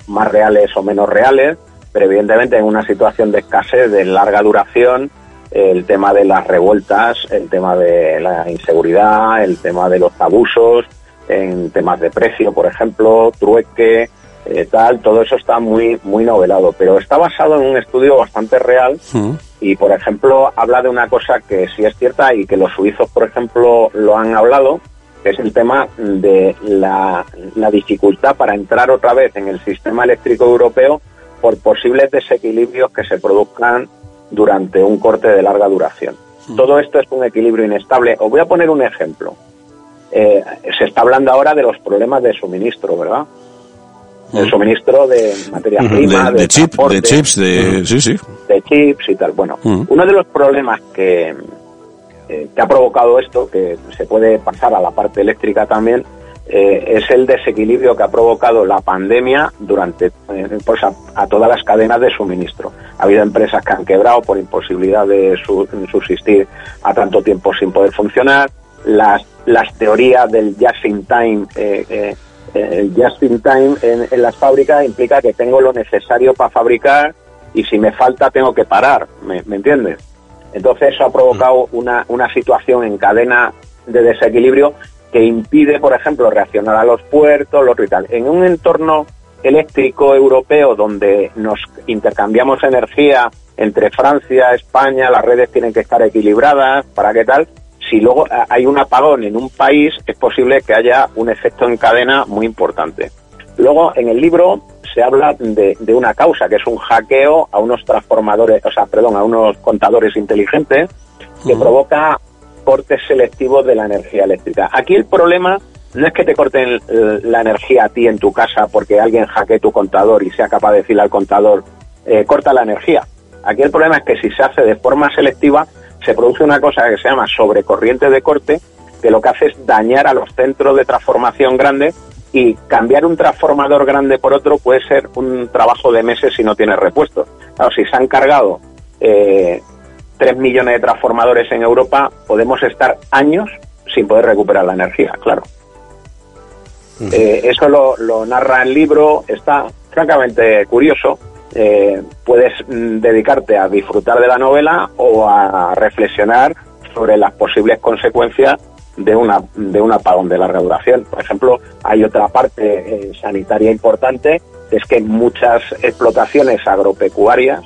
más reales o menos reales, pero evidentemente en una situación de escasez de larga duración, el tema de las revueltas, el tema de la inseguridad, el tema de los abusos, en temas de precio, por ejemplo, trueque, eh, tal, todo eso está muy muy novelado, pero está basado en un estudio bastante real y por ejemplo habla de una cosa que sí es cierta y que los suizos por ejemplo lo han hablado que es el tema de la, la dificultad para entrar otra vez en el sistema eléctrico europeo por posibles desequilibrios que se produzcan durante un corte de larga duración. Todo esto es un equilibrio inestable. Os voy a poner un ejemplo. Eh, se está hablando ahora de los problemas de suministro, ¿verdad? El suministro de materias primas, de, de chip, transporte de chips, de, sí, sí. de chips y tal. Bueno, uno de los problemas que, eh, que ha provocado esto, que se puede pasar a la parte eléctrica también, eh, es el desequilibrio que ha provocado la pandemia durante eh, pues a, a todas las cadenas de suministro. Ha habido empresas que han quebrado por imposibilidad de su- subsistir a tanto tiempo sin poder funcionar. Las, las teorías del just in time, eh, eh, just in time en, en las fábricas implica que tengo lo necesario para fabricar y si me falta tengo que parar, ¿me, me entiendes? Entonces eso ha provocado una, una situación en cadena de desequilibrio que impide, por ejemplo, reaccionar a los puertos, los y tal. En un entorno eléctrico europeo donde nos intercambiamos energía entre Francia, España, las redes tienen que estar equilibradas, ¿para qué tal? Si luego eh, hay un apagón en un país, es posible que haya un efecto en cadena muy importante. Luego, en el libro se habla de, de una causa, que es un hackeo a unos transformadores, o sea, perdón, a unos contadores inteligentes, que provoca cortes selectivos de la energía eléctrica. Aquí el problema no es que te corten la energía a ti en tu casa porque alguien hackee tu contador y sea capaz de decirle al contador, eh, corta la energía. Aquí el problema es que si se hace de forma selectiva, se produce una cosa que se llama sobrecorriente de corte, que lo que hace es dañar a los centros de transformación grande y cambiar un transformador grande por otro puede ser un trabajo de meses si no tiene repuestos. Claro, si se han cargado eh, 3 millones de transformadores en Europa, podemos estar años sin poder recuperar la energía, claro. Eh, eso lo, lo, narra el libro, está francamente curioso. Eh, puedes mm, dedicarte a disfrutar de la novela o a reflexionar sobre las posibles consecuencias de una de un apagón de larga duración. Por ejemplo, hay otra parte eh, sanitaria importante, es que muchas explotaciones agropecuarias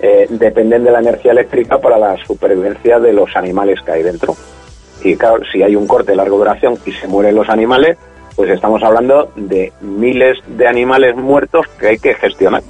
eh, dependen de la energía eléctrica para la supervivencia de los animales que hay dentro. Y claro, si hay un corte de larga duración y se mueren los animales, pues estamos hablando de miles de animales muertos que hay que gestionar.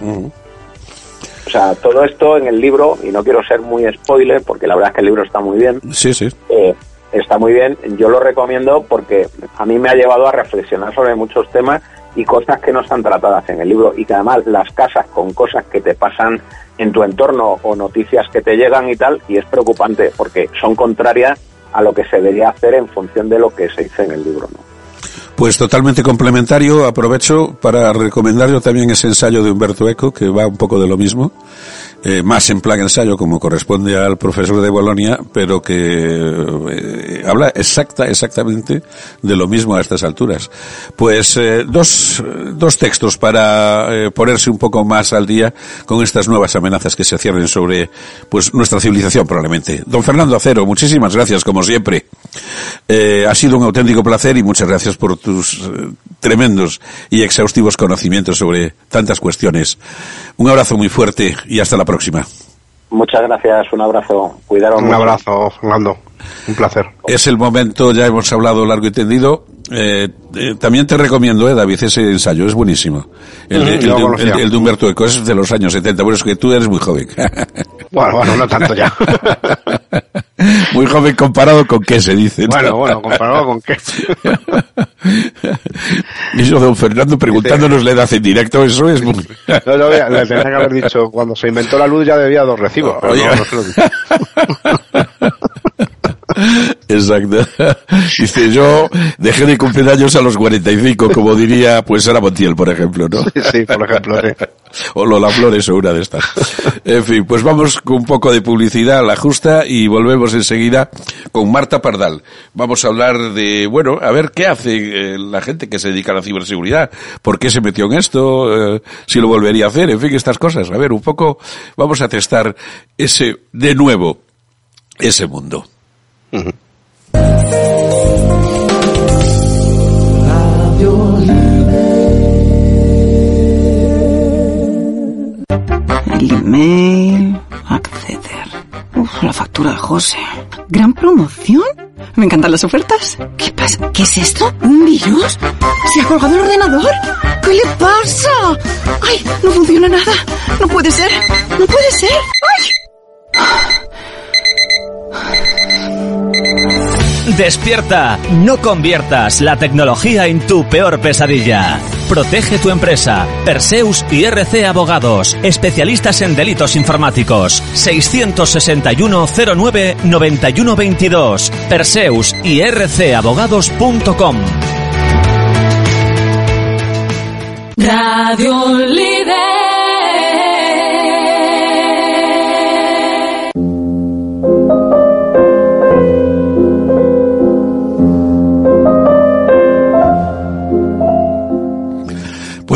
O sea, todo esto en el libro, y no quiero ser muy spoiler, porque la verdad es que el libro está muy bien. Sí, sí. Eh, está muy bien. Yo lo recomiendo porque a mí me ha llevado a reflexionar sobre muchos temas y cosas que no están tratadas en el libro y que además las casas con cosas que te pasan en tu entorno o noticias que te llegan y tal y es preocupante porque son contrarias a lo que se debería hacer en función de lo que se dice en el libro. ¿no? Pues totalmente complementario. Aprovecho para recomendar yo también ese ensayo de Humberto Eco, que va un poco de lo mismo, eh, más en plan ensayo como corresponde al profesor de Bolonia, pero que eh, habla exacta, exactamente de lo mismo a estas alturas. Pues eh, dos, dos textos para ponerse un poco más al día con estas nuevas amenazas que se cierren sobre pues nuestra civilización probablemente. Don Fernando Acero, muchísimas gracias como siempre. Ha sido un auténtico placer y muchas gracias por tus tremendos y exhaustivos conocimientos sobre tantas cuestiones. Un abrazo muy fuerte y hasta la próxima. Muchas gracias, un abrazo. Cuidaros. Un abrazo, Fernando. Un placer. Es el momento, ya hemos hablado largo y tendido. Eh, eh, también te recomiendo, eh, David, ese ensayo, es buenísimo. El, de, el, de, el, el de Humberto Eco, es de los años 70, por eso que tú eres muy joven. [laughs] bueno, bueno, no [laughs] tanto ya. [laughs] muy joven comparado con qué se dice. Bueno, bueno, comparado con qué. [laughs] eso, don Fernando, preguntándonos la edad en directo, eso es muy... no, no, le tenía que haber dicho, cuando se inventó la luz ya debía dos recibos. Pero no, no se lo. Exacto. [laughs] Dice, yo dejé de cumplir años a los 45, como diría, pues Sara Montiel, por ejemplo, ¿no? Sí, sí por ejemplo, sí. [laughs] O Lola Flores o una de estas. En fin, pues vamos con un poco de publicidad a la justa y volvemos enseguida con Marta Pardal. Vamos a hablar de, bueno, a ver qué hace eh, la gente que se dedica a la ciberseguridad, por qué se metió en esto, eh, si lo volvería a hacer, en fin, estas cosas. A ver, un poco, vamos a testar ese, de nuevo, ese mundo. El email, acceder. Uf, la factura de José. ¿Gran promoción? Me encantan las ofertas. ¿Qué pasa? ¿Qué es esto? ¿Un virus? ¿Se ha colgado el ordenador? ¿Qué le pasa? ¡Ay! No funciona nada. No puede ser. No puede ser. ¡Ay! Despierta, no conviertas la tecnología en tu peor pesadilla. Protege tu empresa. Perseus y RC Abogados, especialistas en delitos informáticos. 661 09 91 22. Perseus y rcabogados.com. Radio Líder.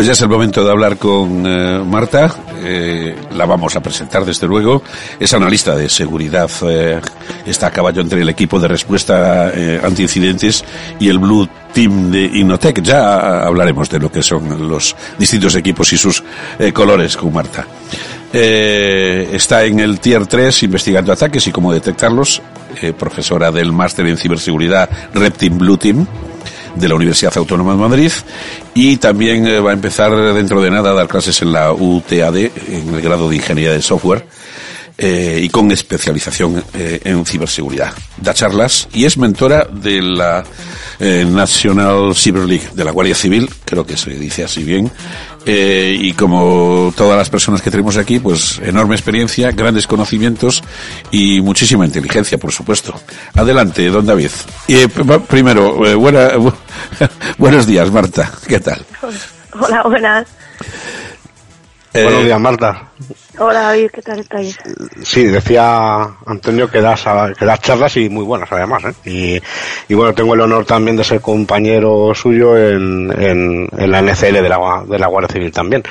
Pues ya es el momento de hablar con eh, Marta. Eh, la vamos a presentar desde luego. Es analista de seguridad. Eh, está a caballo entre el equipo de respuesta eh, anti-incidentes y el Blue Team de Innotech. Ya hablaremos de lo que son los distintos equipos y sus colores con Marta. Está en el Tier 3 investigando ataques y cómo detectarlos. Profesora del máster en ciberseguridad Red Team Blue Team de la Universidad Autónoma de Madrid y también eh, va a empezar dentro de nada a dar clases en la UTAD en el grado de Ingeniería de Software eh, y con especialización eh, en ciberseguridad. Da charlas y es mentora de la eh, National Cyber League de la Guardia Civil, creo que se dice así bien. Y como todas las personas que tenemos aquí, pues enorme experiencia, grandes conocimientos y muchísima inteligencia, por supuesto. Adelante, don David. Primero, buena, [laughs] buenos días, Marta. ¿Qué tal? Hola, buenas. Buenos días, Marta. Hola David, ¿qué tal estáis? Sí, decía Antonio que das, que das charlas y muy buenas además. ¿eh? Y, bueno, tengo el honor también de ser compañero suyo en, en, la NCL de la, de la Guardia Civil también.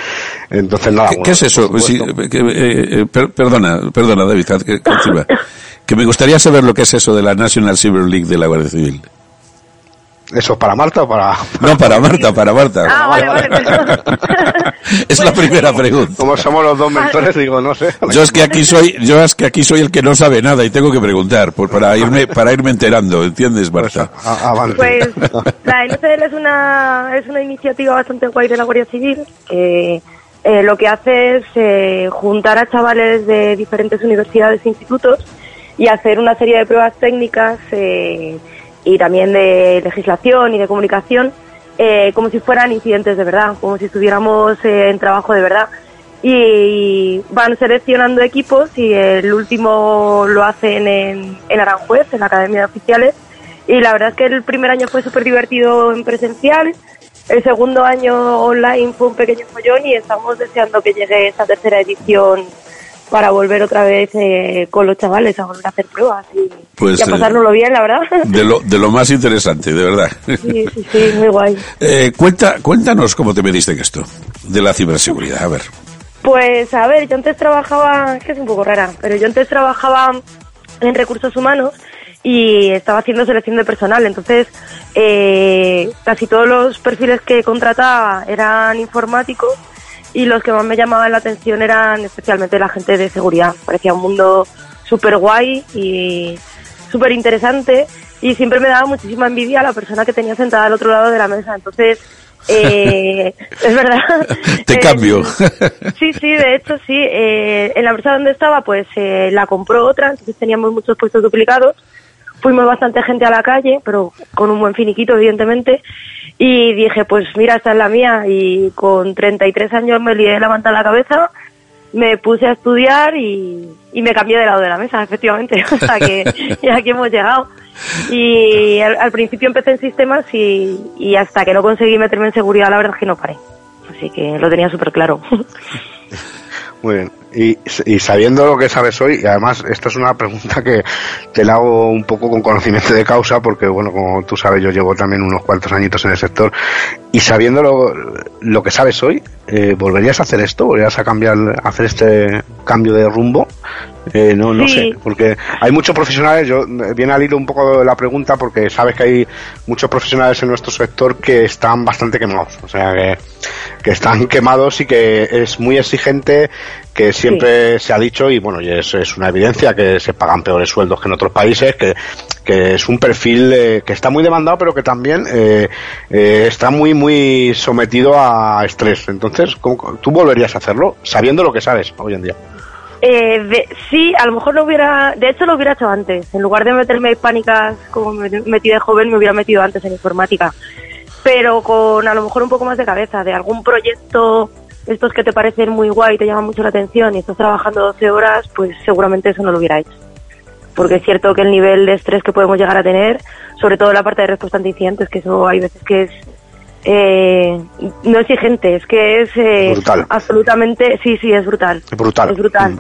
Entonces, nada. ¿Qué, es eso? Eh, eh, perdona, perdona David, que, [laughs] que me gustaría saber lo que es eso de la National Cyber League de la Guardia Civil. ¿Eso es para Marta o para.? [laughs] No, para Marta, para Marta. Ah, vale, vale, [laughs] [laughs] Es la primera pregunta. Como somos los dos mentores, digo, no sé. Yo es que aquí soy, yo es que aquí soy el que no sabe nada y tengo que preguntar, pues para irme, para irme enterando, ¿entiendes, Marta? Pues, la NCL es una, es una iniciativa bastante guay de la Guardia Civil, que eh, lo que hace es eh, juntar a chavales de diferentes universidades e institutos y hacer una serie de pruebas técnicas, eh, y también de legislación y de comunicación, eh, como si fueran incidentes de verdad, como si estuviéramos eh, en trabajo de verdad. Y van seleccionando equipos y el último lo hacen en, en Aranjuez, en la Academia de Oficiales. Y la verdad es que el primer año fue súper divertido en presencial, el segundo año online fue un pequeño follón y estamos deseando que llegue esta tercera edición para volver otra vez eh, con los chavales a volver a hacer pruebas y, pues, a eh, pasárnoslo bien, la verdad. [laughs] De lo, de lo más interesante, de verdad. Sí, sí, sí, muy guay. Eh, cuenta, cuéntanos cómo te metiste en esto, de la ciberseguridad, a ver. Pues a ver, yo antes trabajaba, es que es un poco rara, pero yo antes trabajaba en recursos humanos y estaba haciendo selección de personal, entonces eh, casi todos los perfiles que contrataba eran informáticos y los que más me llamaban la atención eran especialmente la gente de seguridad. Parecía un mundo súper guay y súper interesante y siempre me daba muchísima envidia a la persona que tenía sentada al otro lado de la mesa. Entonces, [laughs] eh, es verdad. Te eh, cambio. Sí, sí, de hecho sí. Eh, en la empresa donde estaba, pues eh, la compró otra, entonces teníamos muchos puestos duplicados. Fuimos bastante gente a la calle, pero con un buen finiquito, evidentemente. Y dije, pues mira, esta es la mía. Y con 33 años me lié la manta a la cabeza, me puse a estudiar y, y me cambié de lado de la mesa, efectivamente. [laughs] o sea que [laughs] ya aquí hemos llegado. Y al, principio empecé en sistemas y, y hasta que no conseguí meterme en seguridad, la verdad es que no paré. Así que lo tenía súper claro. [laughs] Muy bien. Y, sabiendo lo que sabes hoy, y además esta es una pregunta que te la hago un poco con conocimiento de causa, porque bueno, como tú sabes, yo llevo también unos cuantos añitos en el sector, y sabiendo lo, lo que sabes hoy, eh, ¿volverías a hacer esto? ¿Volverías a cambiar, a hacer este cambio de rumbo? Eh, no, no sé, porque hay muchos profesionales, yo viene al hilo un poco la pregunta porque sabes que hay muchos profesionales en nuestro sector que están bastante quemados, o sea que, que están quemados y que es muy exigente, que siempre se ha dicho y bueno, y es, es, una evidencia que se pagan peores sueldos que en otros países, que, que es un perfil eh, que está muy demandado pero que también eh, eh, está muy muy sometido a estrés. Entonces, ¿tú volverías a hacerlo sabiendo lo que sabes hoy en día? Eh, sí, a lo mejor lo hubiera, de hecho lo hubiera hecho antes. En lugar de meterme pánicas como me metí de joven, me hubiera metido antes en informática. Pero con a lo mejor un poco más de cabeza, de algún proyecto, estos que te parecen muy guay, te llaman mucho la atención y estás trabajando 12 horas, pues seguramente eso no lo hubiera hecho. Porque es cierto que el nivel de estrés que podemos llegar a tener, sobre todo la parte de respuesta ante incidentes, que eso hay veces que es eh, no exigente, es que es eh, absolutamente, sí, sí, es brutal. Es brutal. Es brutal. Mm.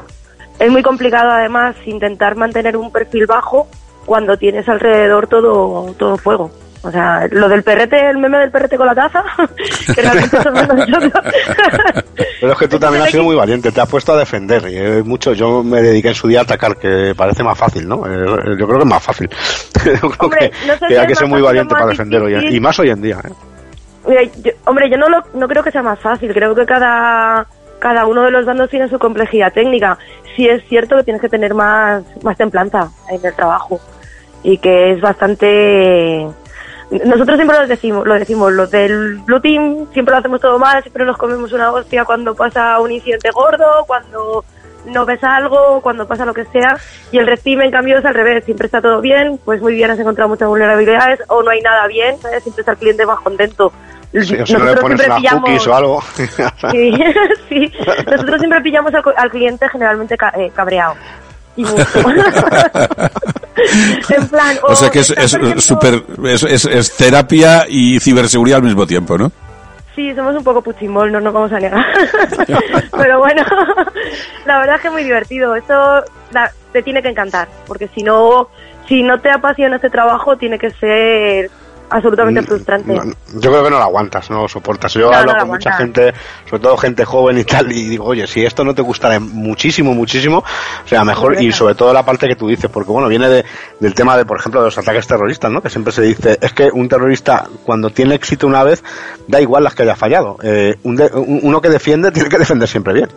Es muy complicado además intentar mantener un perfil bajo cuando tienes alrededor todo, todo fuego. O sea, lo del perrete, el meme del perrete con la taza, [laughs] que realmente [laughs] Pero es que tú también has sido muy valiente, te has puesto a defender. Y mucho, yo me dediqué en su día a atacar, que parece más fácil, ¿no? Eh, yo creo que es más fácil. [laughs] yo creo que, hay que ser muy valiente para defender hoy, y más hoy en día. ¿eh? hombre, yo no, lo, no creo que sea más fácil, creo que cada, cada uno de los bandos tiene su complejidad técnica. Sí es cierto que tienes que tener más, más templanza en el trabajo y que es bastante... Nosotros siempre lo decimos, lo decimos, los del Blue Team siempre lo hacemos todo mal, siempre nos comemos una hostia cuando pasa un incidente gordo, cuando no ves algo, cuando pasa lo que sea, y el red team en cambio es al revés, siempre está todo bien, pues muy bien, has encontrado muchas vulnerabilidades, o no hay nada bien, ¿sabes? siempre está el cliente más contento. Sí, o si no le pones unas pillamos... cookies o algo. [laughs] Sí, [laughs] sí. nosotros siempre pillamos al, al cliente generalmente ca- eh, cabreado. Y mucho. [laughs] en plan, O sea que es, es, super, es, es, es terapia y ciberseguridad al mismo tiempo, ¿no? Sí, somos un poco puchimol, no nos vamos a negar. [laughs] [laughs] Pero bueno, la verdad es que es muy divertido. Eso la- te tiene que encantar, porque si no, si no te apasiona este trabajo, tiene que ser absolutamente frustrante. Mm, No, yo creo que no lo aguantas, no lo soportas. Yo No, hablo no con mucha gente, sobre todo gente joven y tal, y digo, oye, si esto no te gustara muchísimo, muchísimo, o sea, mejor, y sobre todo la parte que tú dices, porque bueno, viene de, del tema de, por ejemplo, de los ataques terroristas, ¿no? Que siempre se dice, es que un terrorista, cuando tiene éxito una vez, da igual las que haya fallado. Eh, un de- un- uno que defiende tiene que defender siempre bien.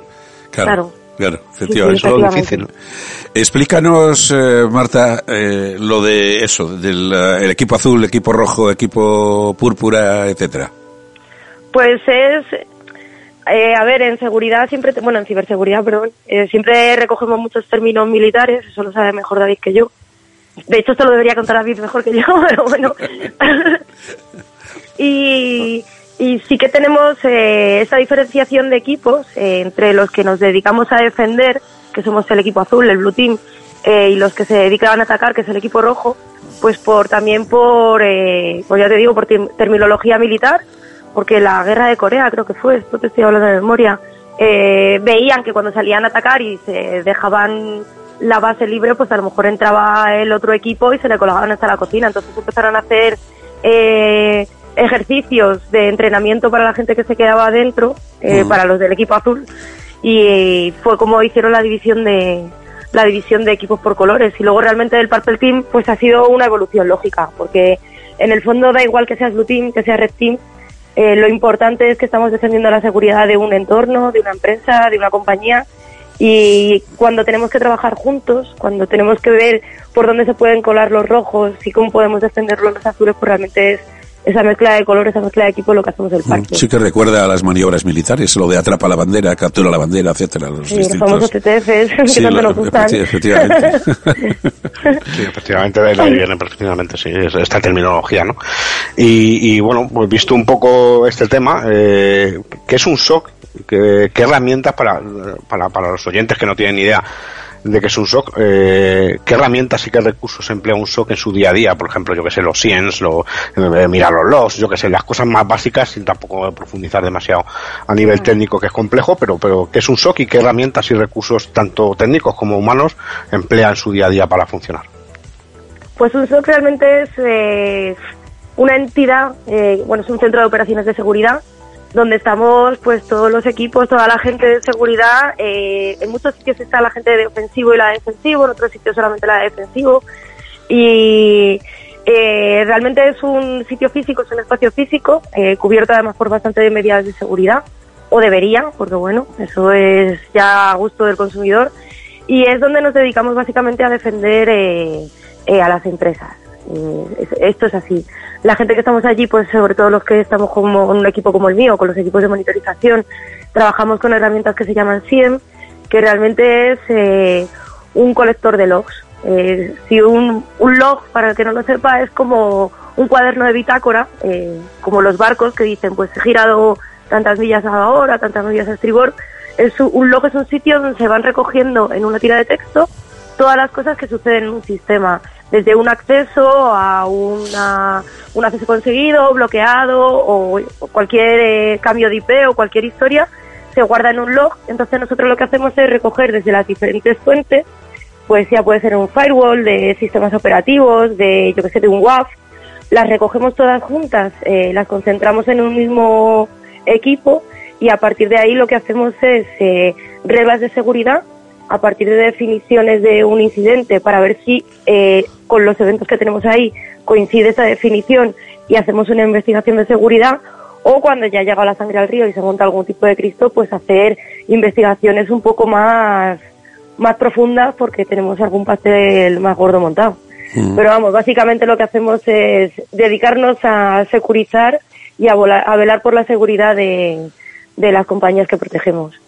Claro. Claro, efectivamente. sí, Eso es lo efectivamente. difícil. Explícanos, eh, Marta, eh, lo de eso, del eh, el equipo azul, equipo rojo, equipo púrpura, etcétera. Pues es, eh, a ver, en seguridad siempre, te- bueno, en ciberseguridad, perdón, eh, siempre recogemos muchos términos militares, eso lo sabe mejor David que yo. De hecho, esto lo debería contar David mejor que yo, [laughs] pero bueno. [laughs] y, y sí que tenemos eh, esa diferenciación de equipos eh, entre los que nos dedicamos a defender, que somos el equipo azul, el blue team, eh, y los que se dedican a atacar, que es el equipo rojo, pues por también por, eh, pues ya te digo, por ter- terminología militar, porque la guerra de Corea creo que fue, esto te estoy hablando de memoria, veían que cuando salían a atacar y se dejaban la base libre, pues a lo mejor entraba el otro equipo y se le colaban hasta la cocina. Entonces empezaron a hacer eh, ejercicios de entrenamiento para la gente que se quedaba adentro, eh, para los del equipo azul, y fue como hicieron la división de la división de equipos por colores. Y luego realmente el Purple Team pues ha sido una evolución lógica porque en el fondo da igual que seas Blue Team que seas Red Team eh, lo importante es que estamos defendiendo la seguridad de un entorno, de una empresa, de una compañía. Y cuando tenemos que trabajar juntos, cuando tenemos que ver por dónde se pueden colar los rojos y cómo podemos defenderlos los azules, pues realmente es esa mezcla de colores, esa mezcla de equipo lo que hacemos el parque. Sí que recuerda a las maniobras militares, lo de atrapa la bandera, captura la bandera, etcétera. Los Sí, los distintos- famosos TTFs [laughs] que Sí, tanto lo- nos gustan. efecti- efectivamente. [laughs] [laughs] Sí, efectivamente, de ahí viene perfectamente, sí, es- esta terminología, ¿no? Y, y, bueno, pues visto un poco este tema, eh, ¿qué es un SOC? ¿Qué, qué herramientas para, para, para los oyentes que no tienen ni idea de qué es un SOC? Eh, ¿Qué herramientas y qué recursos emplea un SOC en su día a día? Por ejemplo, yo que sé, los SIEMs, lo, eh, mirar los logs, yo que sé, las cosas más básicas sin tampoco profundizar demasiado a nivel técnico que es complejo, pero, pero ¿qué es un SOC y qué herramientas y recursos tanto técnicos como humanos emplea en su día a día para funcionar? Pues un SOC realmente es eh, una entidad, eh, bueno, es un centro de operaciones de seguridad donde estamos pues todos los equipos, toda la gente de seguridad. eh, en muchos sitios está la gente de ofensivo y la de defensivo, en otros sitios solamente la de defensivo. Y eh, realmente es un sitio físico, es un espacio físico, eh, cubierto además por bastante medidas de seguridad, o debería, porque bueno, eso es ya a gusto del consumidor. Y es donde nos dedicamos básicamente a defender eh, eh, a las empresas. Es- esto es así. La gente que estamos allí, pues sobre todo los que estamos como en un equipo como el mío, con los equipos de monitorización, trabajamos con herramientas que se llaman SIEM, que realmente es eh, un colector de logs. Eh, si un, log, para el que no lo sepa, es como un cuaderno de bitácora, eh, como los barcos que dicen, pues he girado tantas millas a hora, tantas millas a estribor. Es un log es un sitio donde se van recogiendo en una tira de texto todas las cosas que suceden en un sistema, desde un acceso a una, un acceso conseguido, bloqueado o, cualquier eh, cambio de IP o cualquier historia, se guarda en un log. Entonces nosotros lo que hacemos es recoger desde las diferentes fuentes, pues ya puede ser un firewall, de sistemas operativos, de yo que sé, de un WAF, las recogemos todas juntas, eh, las concentramos en un mismo equipo y a partir de ahí lo que hacemos es eh, reglas de seguridad a partir de definiciones de un incidente para ver si eh, con los eventos que tenemos ahí coincide esa definición y hacemos una investigación de seguridad o cuando ya llega la sangre al río y se monta algún tipo de Cristo, pues hacer investigaciones un poco más, más profundas porque tenemos algún pastel más gordo montado. Pero vamos, básicamente lo que hacemos es dedicarnos a securizar y a, volar- a velar por la seguridad de, de las compañías que protegemos.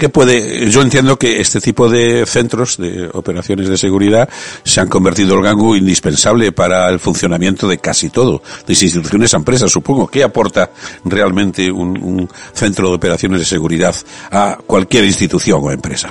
¿Qué puede? Yo entiendo que este tipo de centros de operaciones de seguridad se han convertido en algo indispensable para el funcionamiento de casi todo, de instituciones a empresas, supongo. ¿Qué aporta realmente un, un centro de operaciones de seguridad a cualquier institución o empresa?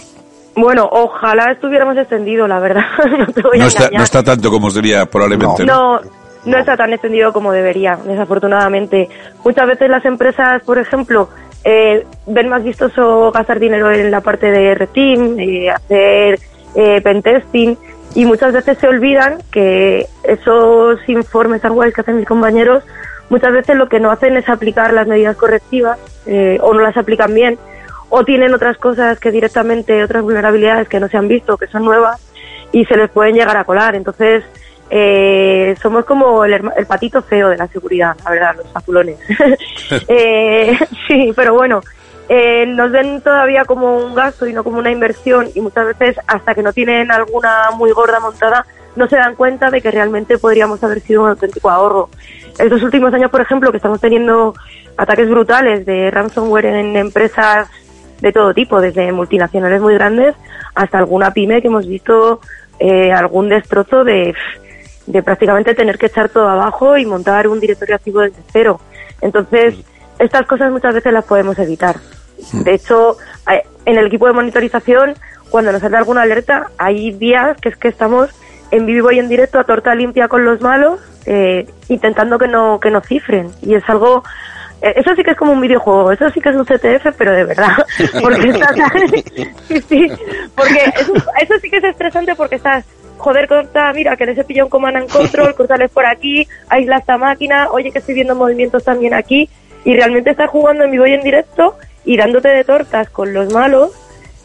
Bueno, ojalá estuviéramos extendido, la verdad. [laughs] no, te voy a No está, engañar. no está tanto como sería probablemente. No, no está tan extendido como debería, desafortunadamente. Muchas veces las empresas, por ejemplo, eh, ven más vistoso gastar dinero en la parte de Red Team, eh, hacer eh, pentesting, y muchas veces se olvidan que esos informes guays que hacen mis compañeros, muchas veces lo que no hacen es aplicar las medidas correctivas eh, o no las aplican bien o tienen otras cosas que directamente, otras vulnerabilidades que no se han visto, que son nuevas y se les pueden llegar a colar. Entonces, eh, somos como el, el patito feo de la seguridad, la verdad, los azulones. [laughs] [laughs] eh, sí, pero bueno, eh, nos ven todavía como un gasto y no como una inversión y muchas veces hasta que no tienen alguna muy gorda montada no se dan cuenta de que realmente podríamos haber sido un auténtico ahorro. Estos últimos años, por ejemplo, que estamos teniendo ataques brutales de ransomware en empresas de todo tipo, desde multinacionales muy grandes hasta alguna pyme que hemos visto eh, algún destrozo de, de prácticamente tener que echar todo abajo y montar un directorio activo desde cero. Entonces, estas cosas muchas veces las podemos evitar. De hecho, en el equipo de monitorización, cuando nos sale alguna alerta, hay días que es que estamos en vivo y en directo a torta limpia con los malos, eh, intentando que no, que no cifren. Y es algo, eh, eso sí que es como un videojuego, eso sí que es un CTF, pero de verdad. [laughs] Porque [laughs] estás, sí, sí, porque eso, eso sí que es estresante porque estás, joder, corta, mira, que les he pillado un command and control, [laughs] cortales por aquí, aísla esta máquina, oye, que estoy viendo movimientos también aquí, y realmente estás jugando en vivo y en directo y dándote de tortas con los malos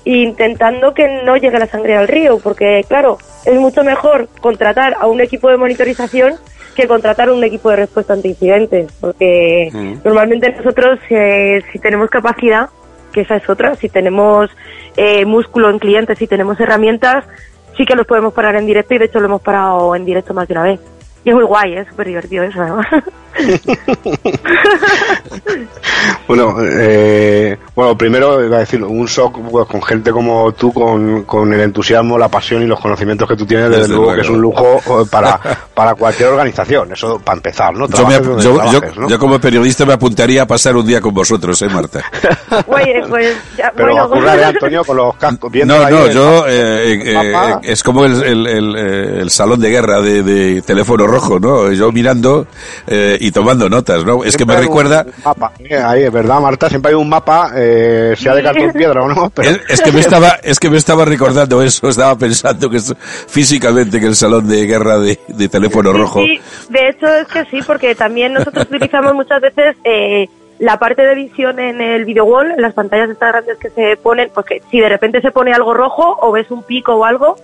intentando que no llegue la sangre al río, porque claro, es mucho mejor contratar a un equipo de monitorización que contratar un equipo de respuesta ante incidentes, porque Mm. normalmente nosotros eh, si tenemos capacidad, que esa es otra, si tenemos eh, músculo en clientes, si tenemos herramientas, sí que los podemos parar en directo y de hecho lo hemos parado en directo más de una vez. Y es muy guay, es súper divertido eso, además. [laughs] [laughs] Bueno, eh, bueno, primero iba a decir, un shock pues, con gente como tú, con, con el entusiasmo, la pasión y los conocimientos que tú tienes, desde, Desde luego, luego. que es un lujo eh, [laughs] para, para cualquier organización, eso para empezar, ¿no? Yo, me- Trabajes yo- yo- trabajes, ¿no? yo como periodista me apuntaría a pasar un día con vosotros, ¿eh, Marta? [laughs] Oye, pues ya, Pero bueno, ocurre de Antonio con los cascos, viendo No, ahí no, el- yo eh, eh, eh, es como el, el, el, eh, el salón de guerra de, de teléfono rojo, ¿no? Yo mirando eh, y tomando notas, ¿no? Es que me Siempre hay un recuerda, mapa, eh, ahí, es verdad, Marta, siempre hay un mapa, eh, sea de cartón [laughs] piedra o no, pero es, es que me estaba, es que me estaba recordando eso, estaba pensando que es físicamente que el salón de guerra de, de teléfono rojo. Sí, de hecho es que sí, porque también nosotros utilizamos muchas veces eh, la parte de visión en el video wall, en las pantallas estas grandes que se ponen, porque si de repente se pone algo rojo o ves un pico o algo,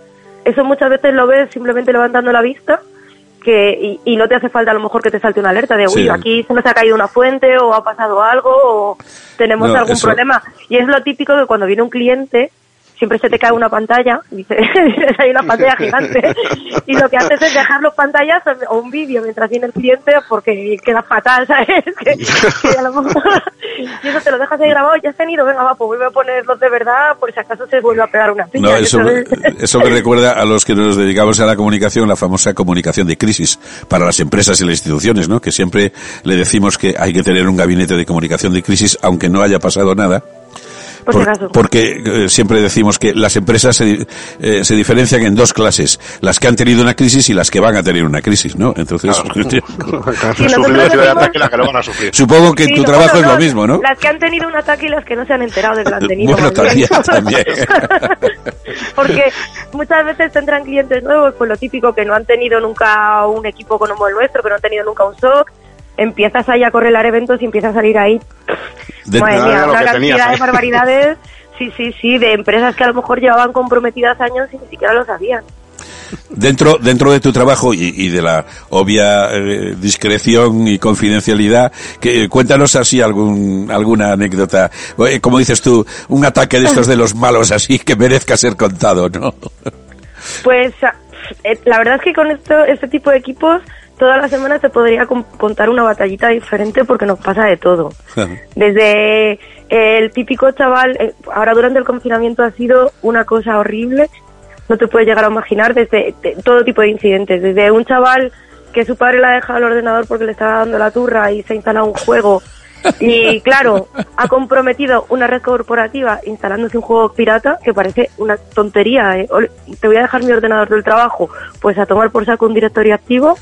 eso muchas veces lo ves simplemente levantando la vista que y, y no te hace falta a lo mejor que te salte una alerta de, uy, Sí. aquí se nos ha caído una fuente o ha pasado algo o tenemos No, algún eso- problema. Y es lo típico que cuando viene un cliente siempre se te cae una pantalla, [laughs] dices, hay una pantalla gigante, [laughs] y lo que haces es dejar los pantallas o un vídeo mientras viene el cliente porque queda fatal, [laughs] ¿sabes? Que- que a lo mejor- y eso te lo dejas ahí grabado, ya se han ido, venga, va, pues vuelve a ponerlos de verdad, por si acaso se vuelve a pegar una piña. No, eso, eso me recuerda a los que nos dedicamos a la comunicación, la famosa comunicación de crisis para las empresas y las instituciones, ¿no? Que siempre le decimos que hay que tener un gabinete de comunicación de crisis aunque no haya pasado nada. Por. Porque eh, siempre decimos que las empresas se, eh, se diferencian en dos clases, las que han tenido una crisis y las que van a tener una crisis, ¿no? Entonces, [laughs] [laughs] que supongo que Sí, tu no, trabajo bueno, es lo mismo, ¿no? Las que han tenido un ataque y las que no se han enterado de que lo han tenido. Bueno, también, también. [laughs] Porque muchas veces tendrán clientes nuevos, pues lo típico que no han tenido nunca un equipo como el nuestro, que no han tenido nunca un SOC. Empiezas ahí a correlar eventos y empieza a salir ahí, De- madre mía, una cantidad tenías de [laughs] barbaridades. Sí, sí, sí, de empresas que a lo mejor llevaban comprometidas años y ni siquiera lo sabían. Dentro, dentro de tu trabajo y, y de la obvia eh, discreción y confidencialidad, que, cuéntanos así algún, alguna anécdota. Eh, Como dices tú, un ataque de estos de los malos así que merezca ser contado, ¿no? Pues eh, la verdad es que con esto, este tipo de equipos todas las semanas te podría con- contar una batallita diferente porque nos pasa de todo. Desde el típico chaval, eh, ahora durante el confinamiento ha sido una cosa horrible, no te puedes llegar a imaginar, desde de- todo tipo de incidentes, desde un chaval que su padre le ha dejado el ordenador porque le estaba dando la turra y se ha instalado un juego y claro, ha comprometido una red corporativa instalándose un juego pirata que parece una tontería. ¿eh? Te voy a dejar mi ordenador del trabajo, pues a tomar por saco un directorio activo,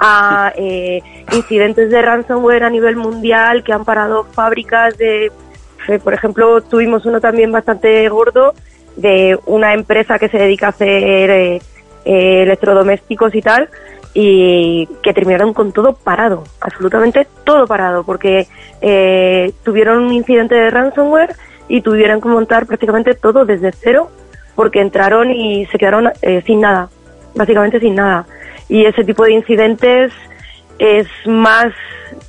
a eh, incidentes de ransomware a nivel mundial que han parado fábricas de, eh, por ejemplo, tuvimos uno también bastante gordo de una empresa que se dedica a hacer eh, eh, electrodomésticos y tal y que terminaron con todo parado, absolutamente todo parado, porque eh, tuvieron un incidente de ransomware y tuvieron que montar prácticamente todo desde cero, porque entraron y se quedaron eh, sin nada, básicamente sin nada. Y ese tipo de incidentes es más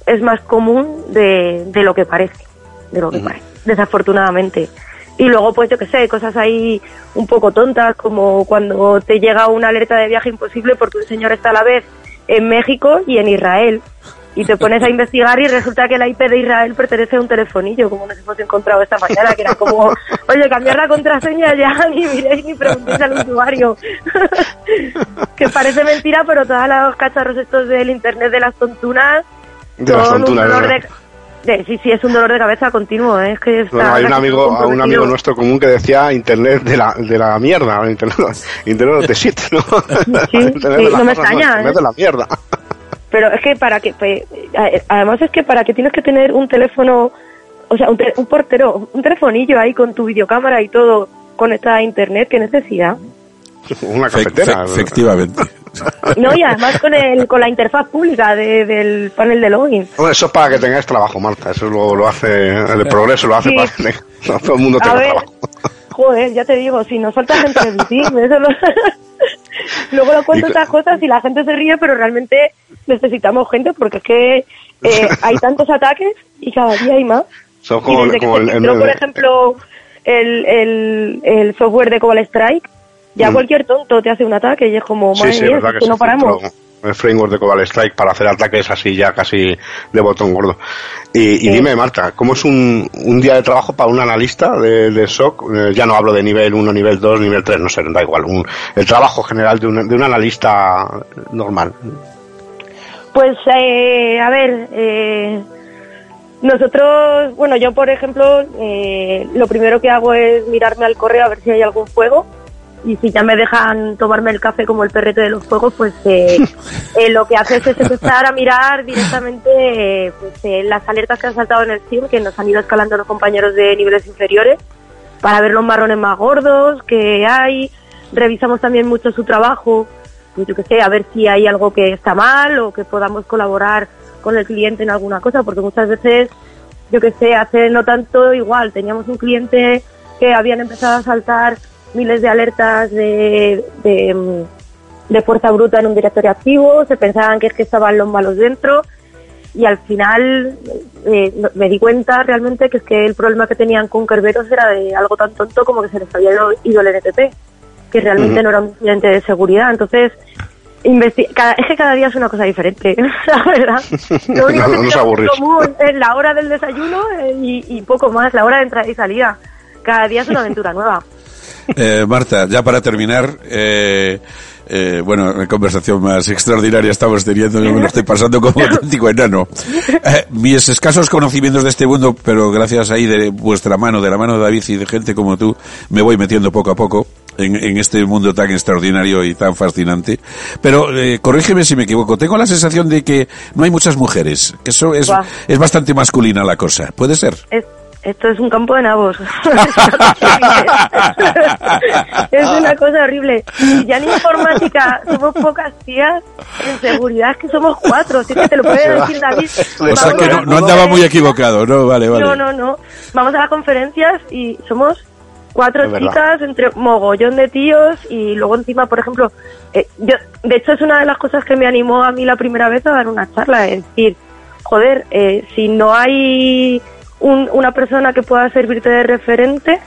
es más común de, de lo que parece, de lo que parece, desafortunadamente. Y luego, pues yo que sé, cosas ahí un poco tontas, como cuando te llega una alerta de viaje imposible porque un señor está a la vez en México y en Israel. Y te pones a investigar y resulta que la IP de Israel pertenece a un telefonillo, como nos hemos encontrado esta mañana, que era como, oye, cambiar la contraseña ya, [laughs] ni miréis ni preguntéis al usuario. [laughs] que parece mentira, pero todos los cacharros estos del internet de las tontunas De las son tontunas, un dolor de, de- Sí, sí, es un dolor de cabeza continuo, ¿eh? es que está Bueno, hay un amigo, a un amigo nuestro común que decía Internet de la, de la mierda, Internet, Internet the shit, ¿no? Sí, [laughs] Internet sí, de no me extraña, Internet ¿eh? de la mierda. Pero es que para que, pues, además es que para que tienes que tener un teléfono, o sea, un, te- un portero, un telefonillo ahí con tu videocámara y todo conectada a internet, qué necesidad. [laughs] Una Fe- cafetera. fe- efectivamente. [laughs] No, y además con el, con la interfaz pública de- del panel de login. Bueno, eso es para que tengáis trabajo, Marta. Eso lo, lo hace, el progreso lo hace Sí. para que tenga- [laughs] todo el mundo tenga ver, trabajo. joder, ya te digo, si nos falta gente eso lo... Luego lo cuento Y- estas cosas y la gente se ríe, pero realmente necesitamos gente porque es que eh, hay tantos ataques y cada día hay más. Son Y como, que como se el, el- filtró, por ejemplo, el, el, el software de Cobalt Strike, ya Mm. cualquier tonto te hace un ataque y es como, madre sí, mía, es que, no paramos. el framework de Cobalt Strike para hacer ataques así ya casi de botón gordo. Y, y dime, Marta, ¿cómo es un, un día de trabajo para un analista de, de SOC? Eh, ya no hablo de nivel 1, nivel 2, nivel 3, no sé, da igual. Un, el trabajo general de un, de un analista normal. Pues, eh, a ver, eh, nosotros, bueno, yo por ejemplo, eh, lo primero que hago es mirarme al correo a ver si hay algún fuego. Y si ya me dejan tomarme el café como el perrete de los fuegos, pues eh, [laughs] eh, lo que haces es empezar a mirar directamente eh, pues, eh, las alertas que han saltado en el SIM, que nos han ido escalando los compañeros de niveles inferiores, para ver los marrones más gordos que hay. Revisamos también mucho su trabajo, pues yo que sé, a ver si hay algo que está mal o que podamos colaborar con el cliente en alguna cosa, porque muchas veces, yo que sé, hace no tanto igual, teníamos un cliente que habían empezado a saltar miles de alertas de, de, de fuerza bruta en un directorio activo, se pensaban que es que estaban los malos dentro y al final eh, me di cuenta realmente que es que el problema que tenían con Kerberos era de algo tan tonto como que se les había ido- el NTP, que realmente no era un incidente de seguridad. Entonces, cada, es que cada día es una cosa diferente, [laughs] la verdad. [laughs] Lo único No, que no común es la hora del desayuno eh, y, y poco más, la hora de entrada y salida. Cada día es una [laughs] aventura nueva. Eh, Marta, ya para terminar, eh, eh, bueno, la conversación más extraordinaria estamos teniendo, yo me lo estoy pasando como [laughs] auténtico enano. Eh, mis escasos conocimientos de este mundo, pero gracias ahí de vuestra mano, de la mano de David y de gente como tú, me voy metiendo poco a poco en, en este mundo tan extraordinario y tan fascinante. Pero eh, corrígeme si me equivoco, tengo la sensación de que no hay muchas mujeres, que eso es, bastante masculina la cosa, ¿puede ser? Es- esto es un campo de nabos. [laughs] es una cosa horrible. Y ya en informática somos pocas tías, en seguridad es que somos cuatro. Es que te lo puede decir David. O sea que no, andaba muy equivocado, ¿no? Vale, vale. No, no, no. Vamos a las conferencias y somos cuatro Es verdad. chicas entre mogollón de tíos y luego encima, por ejemplo, eh, yo, de hecho es una de las cosas que me animó a mí la primera vez a dar una charla, es decir, joder, eh, si no hay un- una persona que pueda servirte de referente,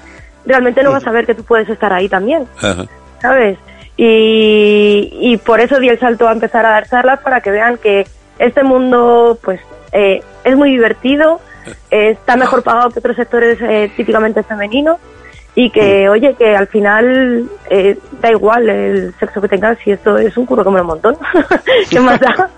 realmente no vas a ver que tú puedes estar ahí también. Ajá. ¿sabes? Y, y por eso di el salto a empezar a dar charlas para que vean que este mundo pues eh, es muy divertido, eh, está mejor pagado que otros sectores eh, típicamente femeninos y que, oye, que al final eh, da igual el sexo que tengas si esto es un curro como un montón. ¿Qué más da?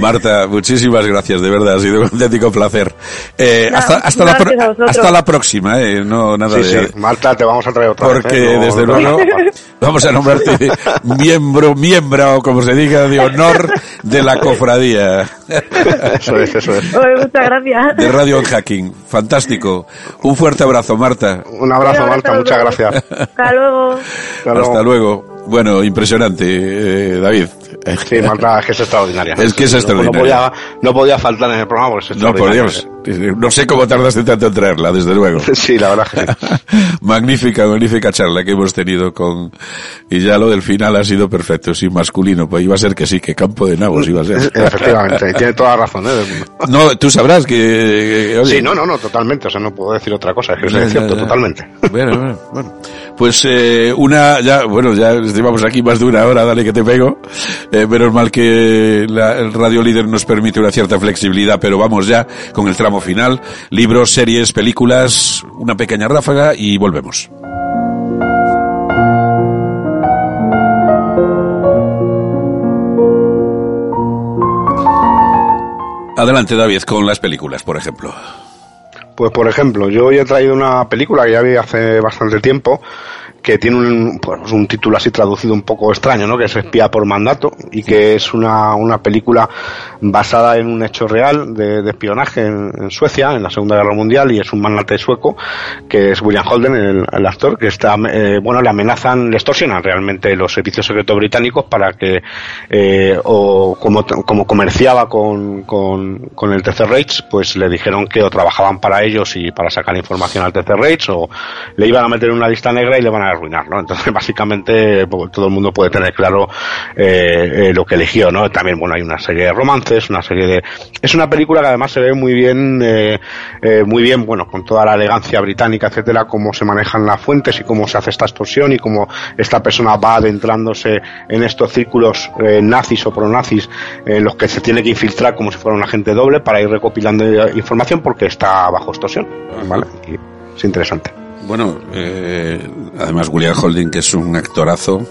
Marta, muchísimas gracias, de verdad, ha sido un auténtico placer. Eh, hasta, hasta, la vosotros. hasta la próxima, eh, no nada Sí, de... sí. Marta, te vamos a traer otra Porque vez. ¿eh? No- desde no- luego vamos a nombrarte [laughs] miembro, miembra o como se diga de honor de la cofradía Eso es, eso es. Muchas gracias. de Radio on Hacking. Fantástico. Un fuerte abrazo, Marta. Un abrazo, Marta, muchas gracias. Hasta luego. Hasta luego. Hasta luego. Bueno, impresionante, eh, David. Sí, Marta, es que es extraordinaria. Es que es extraordinaria. No, podía, no podía faltar en el programa porque es No, por. Dios. No sé cómo tardaste tanto en traerla, desde luego. [laughs] Sí, la verdad que sí. [laughs] magnífica, magnífica charla que hemos tenido con... Y ya lo del final ha sido perfecto, sí, masculino. Pues iba a ser que sí, que campo de nabos iba a ser. [laughs] Efectivamente, tiene toda la razón. ¿eh? No, tú sabrás que... que, oye, Sí, no, no, no, totalmente. O sea, no puedo decir otra cosa. Es que es cierto, totalmente. Bueno, bueno, bueno. Pues eh, una, ya, bueno, ya llevamos aquí más de una hora, dale que te pego. Eh, menos mal que la- el Radio Líder nos permite una cierta flexibilidad, pero vamos ya con el tramo final. Libros, series, películas, una pequeña ráfaga y volvemos. Adelante, David, con las películas, por ejemplo. Pues por ejemplo, yo hoy he traído una película que ya vi hace bastante tiempo que tiene un, pues, un título así traducido un poco extraño, ¿no? Que es Espía por mandato y que es una, una película basada en un hecho real de, espionaje en, Suecia en la Segunda Guerra Mundial y es un magnate sueco que es William Holden, el, el actor, que está, eh, bueno, le amenazan, le extorsionan realmente los servicios secretos británicos para que, eh, o como, como comerciaba con, con, con el Tercer Reich, pues le dijeron que o trabajaban para ellos y para sacar información al Tercer Reich o le iban a meter en una lista negra y le van a arruinar, ¿no? Entonces, [laughs] básicamente, pues, todo el mundo puede tener claro eh, eh, lo que eligió, ¿no? También, bueno, hay una serie de romances, una serie de... Es una película que además se ve muy bien, eh, eh, muy bien, bueno, con toda la elegancia británica, etcétera, cómo se manejan las fuentes y cómo se hace esta extorsión y cómo esta persona va adentrándose en estos círculos eh, nazis o pronazis en los que se tiene que infiltrar como si fuera un agente doble para ir recopilando información porque está bajo extorsión, ¿vale? Y es interesante. Bueno, eh, además William Holding, que es un actorazo.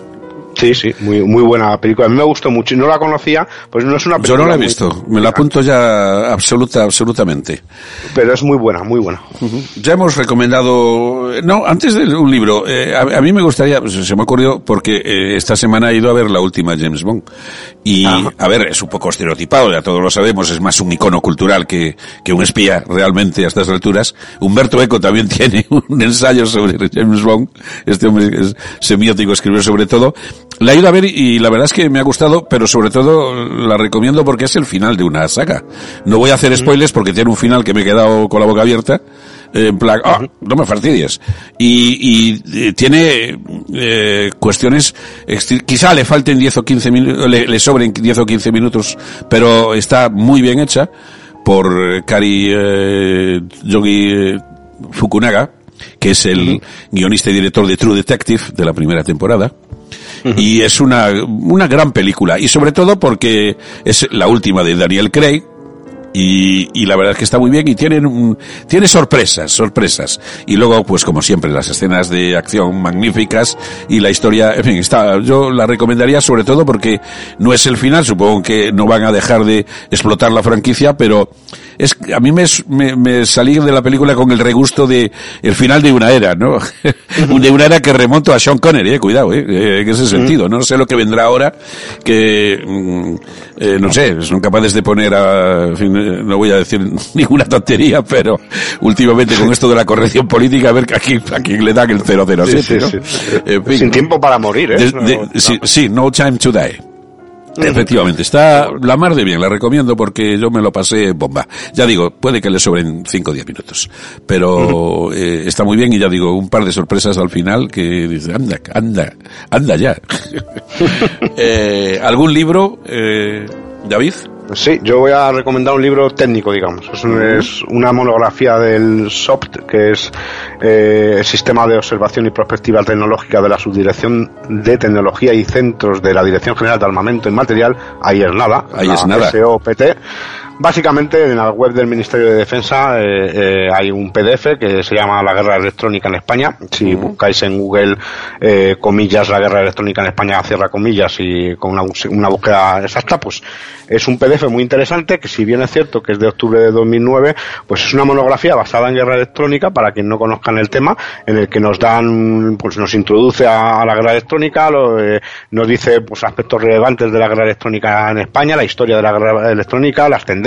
Sí, sí, muy, muy buena película. A mí me gustó mucho. No la conocía, pues no es una Yo película. no la he visto, me la apunto ya absoluta, absolutamente. Pero es muy buena, muy buena. Ya hemos recomendado, no, antes de un libro, eh, a, a mí me gustaría, pues, se me ocurrió porque eh, esta semana he ido a ver la última James Bond. Y, a ver, es un poco estereotipado, ya todos lo sabemos, es más un icono cultural que, que un espía realmente a estas alturas. Humberto Eco también [laughs] tiene un ensayo sobre James Bond, este hombre es semiótico, escribió sobre todo. La he ido a ver y la verdad es que me ha gustado, pero sobre todo la recomiendo porque es el final de una saga. No voy a hacer spoilers porque tiene un final que me he quedado con la boca abierta. En plan, ah, no me fastidies. Y, y, eh, tiene eh, cuestiones, quizá le falten 10 o 15 minutos, le, le sobren 10 o 15 minutos, pero está muy bien hecha por Kari eh, Yogi eh, Fukunaga, que es el guionista y director de True Detective de la primera temporada. Y es una, una gran película. Y sobre todo porque es la última de Daniel Craig. Y, y la verdad es que está muy bien y tienen tiene sorpresas, sorpresas. Y luego, pues como siempre, las escenas de acción magníficas y la historia, en fin, está, yo la recomendaría sobre todo porque no es el final, supongo que no van a dejar de explotar la franquicia, pero es, a mí me, me, me salí de la película con el regusto de el final de una era, ¿no? [laughs] de una era que remonto a Sean Connery, eh, cuidado, eh, eh, en ese sentido. No sé lo que vendrá ahora, que, mm, eh, no sé, son capaces de poner a, en fin, eh, no voy a decir [laughs] ninguna tontería, pero últimamente con esto de la corrección política, a ver a quién, a quién le dan el 007, Sí, sí, ¿no? sí. En fin. Sin tiempo para morir, ¿eh? De- no. sí, No Time to Die. Efectivamente, está la mar de bien, la recomiendo porque yo me lo pasé bomba. Ya digo, puede que le sobren 5 o 10 minutos, pero eh, está muy bien y ya digo, un par de sorpresas al final que dice, anda, anda, anda ya. [laughs] Eh, ¿Algún libro, eh, David? Sí, yo voy a recomendar un libro técnico, digamos. Es, es una monografía del SOPT, que es eh, el Sistema de Observación y Prospectiva Tecnológica de la Subdirección de Tecnología y Centros de la Dirección General de Armamento y Material, ahí es nada, Ahí es nada. SOPT. Básicamente en la web del Ministerio de Defensa eh, eh, hay un PDF que se llama La Guerra Electrónica en España. Si buscáis en Google eh, comillas La Guerra Electrónica en España, cierra comillas y con una, una búsqueda exacta, pues es un PDF muy interesante que si bien es cierto que es de octubre de 2009, pues es una monografía basada en guerra electrónica para quien no conozcan el tema, en el que nos dan, pues nos introduce a, a la guerra electrónica, lo, nos dice pues aspectos relevantes de la guerra electrónica en España, la historia de la guerra electrónica, las tendencias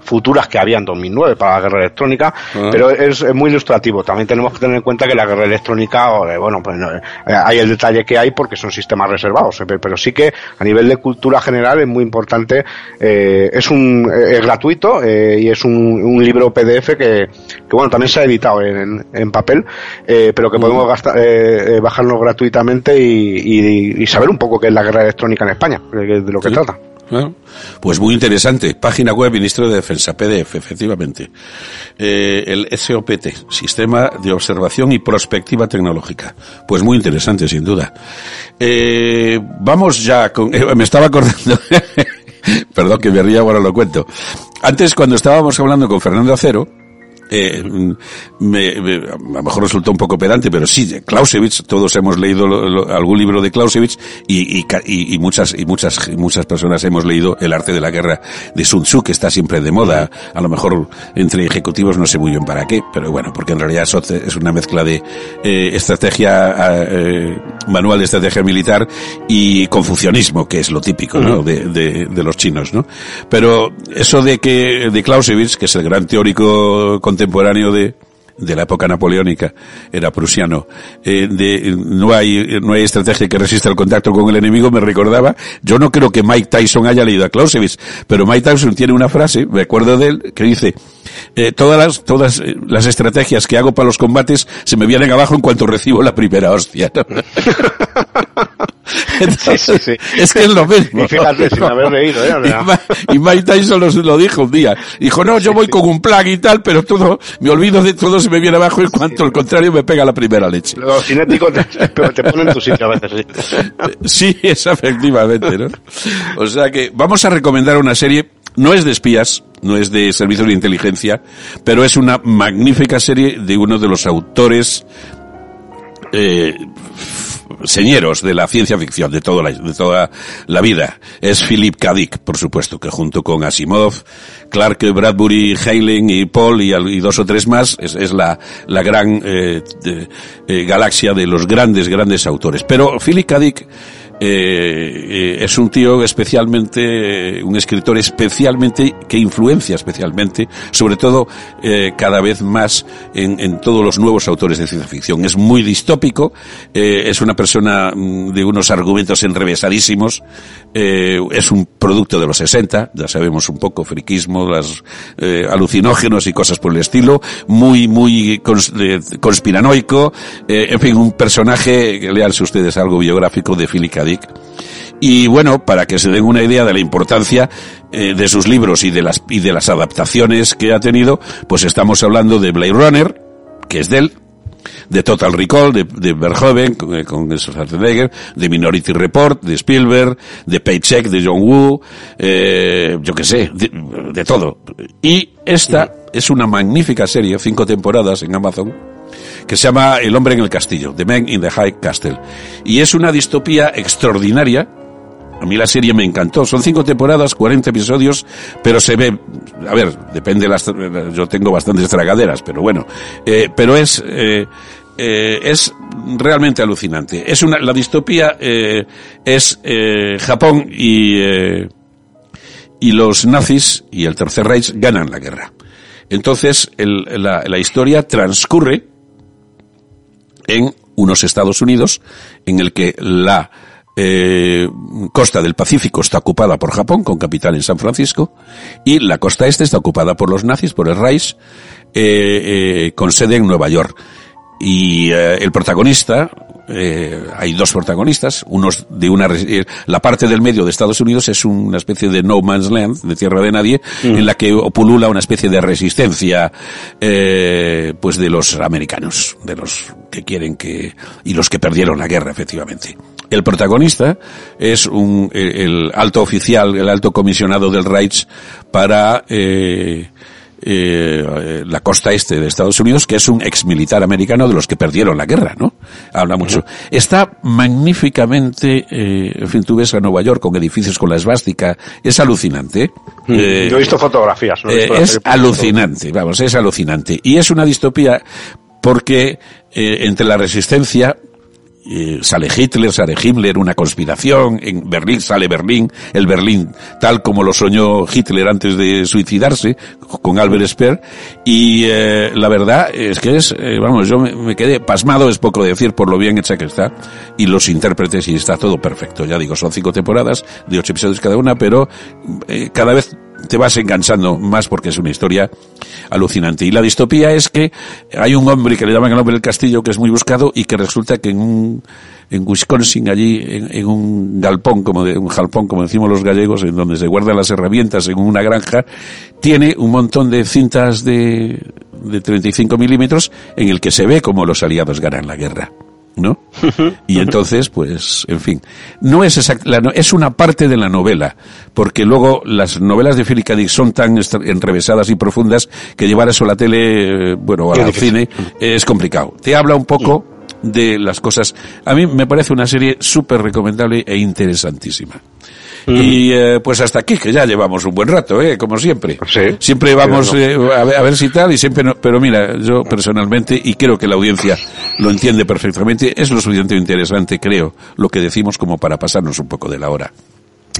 futuras que había en 2009 para la guerra electrónica, Ah. pero es, es muy ilustrativo. También tenemos que tener en cuenta que la guerra electrónica, eh, bueno, pues no, eh, hay el detalle que hay porque son sistemas reservados, eh, pero sí que a nivel de cultura general es muy importante. eh, es un es gratuito eh, y es un, un libro PDF que, que bueno también se ha editado en, en papel, eh, pero que podemos gastar, eh, eh, bajarlo gratuitamente y, y- y saber un poco qué es la guerra electrónica en España, de lo que Sí. trata. Ah, Pues muy interesante. Página web Ministerio de Defensa, PDF, efectivamente. Eh, el SOPT, Sistema de Observación y Prospectiva Tecnológica. Pues muy interesante, sin duda. Eh, vamos ya con... eh, me estaba acordando... [laughs] Perdón que me ría, ahora lo cuento. Antes, cuando estábamos hablando con Fernando Acero, eh, me, me- a lo mejor resultó un poco pedante, pero sí, Clausewitz, todos hemos leído lo- lo- algún libro de Clausewitz y, y, y- muchas y muchas y muchas personas hemos leído El arte de la guerra de Sun Tzu, que está siempre de moda, a lo mejor entre ejecutivos no sé muy bien para qué, pero bueno, porque en realidad eso es una mezcla de eh, estrategia, eh, manual de estrategia militar y confucianismo, que es lo típico, ¿no? De, de, de los chinos, ¿no? Pero eso de que, de Clausewitz, que es el gran teórico contemporáneo de, de la época napoleónica, era prusiano, eh, de, no hay, no hay estrategia que resista el contacto con el enemigo, me recordaba, yo no creo que Mike Tyson haya leído a Clausewitz, pero Mike Tyson tiene una frase, me acuerdo de él, que dice, eh, todas las, todas eh, las estrategias que hago para los combates se me vienen abajo en cuanto recibo la primera hostia. ¿no? [laughs] Entonces, Sí, sí, sí. Es que es lo mismo. Y fíjate, sin haber leído, ¿eh? [laughs] Y Y Mike Tyson lo, lo dijo un día. Dijo, no, yo voy con un plan y tal, pero todo, me olvido de todo, se me viene abajo en cuanto al contrario me pega la primera leche. Los cinéticos te, te, ponen en tu sitio a veces, sí. [laughs] Sí, es efectivamente, ¿no? O sea que vamos a recomendar una serie, no es de espías, no es de servicios de inteligencia, pero es una magnífica serie de uno de los autores eh, señeros de la ciencia ficción de toda la, de toda la vida. Es Philip K. Dick, por supuesto, que junto con Asimov, Clark Bradbury, Heinlein y Paul y, dos o tres más es, la, la gran eh, eh, galaxia de los grandes, grandes autores. Pero Philip K. Dick eh, eh, es un tío especialmente, un escritor especialmente, que influencia especialmente, sobre todo eh, cada vez más en, en todos los nuevos autores de ciencia ficción. Es muy distópico, eh, es una persona mm, de unos argumentos enrevesadísimos, eh, es un producto de los 60, ya sabemos un poco, friquismo, las eh, alucinógenos y cosas por el estilo, muy, muy cons- de- conspiranoico, eh, en fin, un personaje, leanse ustedes algo biográfico de Philip K. Dick. Y bueno, para que se den una idea de la importancia eh, de sus libros y de las y de las adaptaciones que ha tenido, pues estamos hablando de Blade Runner, que es de él, de Total Recall, de, de Verhoeven, con, eh, con Schwarzenegger, de Minority Report, de Spielberg, de Paycheck, de John Woo, eh, yo qué sé, de, de todo. Y esta es una magnífica serie, cinco temporadas en Amazon, que se llama El hombre en el castillo, The Man in the High Castle. Y es una distopía extraordinaria. A mí la serie me encantó. Son cinco temporadas, 40 episodios, pero se ve, a ver, depende de las, yo tengo bastantes tragaderas, pero bueno, eh, pero es, eh, eh, es realmente alucinante. Es una, la distopía es Japón y, y los nazis y el Tercer Reich ganan la guerra. Entonces, el- la, la historia transcurre en unos Estados Unidos en el que la eh, costa del Pacífico está ocupada por Japón, con capital en San Francisco, y la costa este está ocupada por los nazis, por el Reich, eh, eh, con sede en Nueva York. Y eh, el protagonista, eh, hay dos protagonistas, unos de una eh, la parte del medio de Estados Unidos es una especie de no man's land, de tierra de nadie, mm. en la que pulula una especie de resistencia, eh, pues de los americanos, de los que quieren que y los que perdieron la guerra, efectivamente. El protagonista es un el, alto oficial, el alto comisionado del Reich para eh, eh, la costa este de Estados Unidos, que es un ex militar americano de los que perdieron la guerra, ¿no? Habla mucho. Está magníficamente, eh, en fin, tú ves a Nueva York con edificios con la esvástica, es alucinante. Mm, eh, Yo he visto fotografías. ¿no? Eh, es alucinante, vamos, es alucinante. Y es una distopía porque eh, entre la resistencia sale Hitler, sale Himmler, una conspiración, en Berlín sale Berlín, el Berlín tal como lo soñó Hitler antes de suicidarse con Albert Speer. Y eh, la verdad es que es, eh, vamos, yo me, quedé pasmado, es poco decir por lo bien hecha que está. Y los intérpretes y está todo perfecto, ya digo, son cinco temporadas de ocho episodios cada una, pero eh, cada vez te vas enganchando más porque es una historia alucinante. Y la distopía es que hay un hombre que le llaman el hombre del castillo que es muy buscado y que resulta que en un, en Wisconsin allí, en, un galpón, como de, un jalpón, como decimos los gallegos, en donde se guardan las herramientas en una granja, tiene un montón de cintas de, de 35 milímetros en el que se ve cómo los aliados ganan la guerra. ¿No? Y entonces, pues, en fin, no es exacta, es una parte de la novela, porque luego las novelas de Philip K. Dick son tan enrevesadas y profundas que llevar eso a la tele, eh, bueno, al cine, es complicado. Te habla un poco de las cosas. A mí me parece una serie súper recomendable e interesantísima. Y eh, pues hasta aquí, que ya llevamos un buen rato, ¿eh? como siempre. siempre vamos eh, a, ver, si tal, y siempre no, pero mira, yo personalmente, y creo que la audiencia lo entiende perfectamente, es lo suficientemente interesante, creo, lo que decimos como para pasarnos un poco de la hora.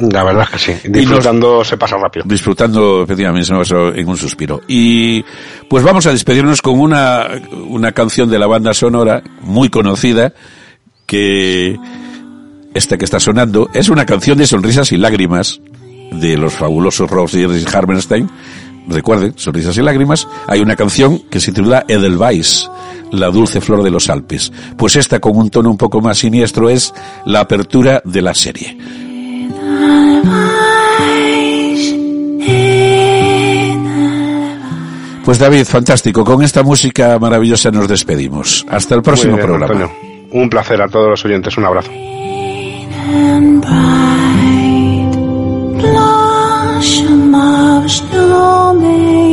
La verdad es que sí. Disfrutando se pasa rápido. Disfrutando, efectivamente, en un suspiro. Y pues vamos a despedirnos con una, una canción de la banda sonora muy conocida que esta que está sonando es una canción de sonrisas y lágrimas de los fabulosos Rose y Harmenstein. Recuerden, Sonrisas y Lágrimas, hay una canción que se titula Edelweiss, la dulce flor de los Alpes. Pues esta con un tono un poco más siniestro es la apertura de la serie. Pues David, fantástico. Con esta música maravillosa nos despedimos. Hasta el próximo programa. Un placer a todos los oyentes. Un abrazo. Blossom of snowman.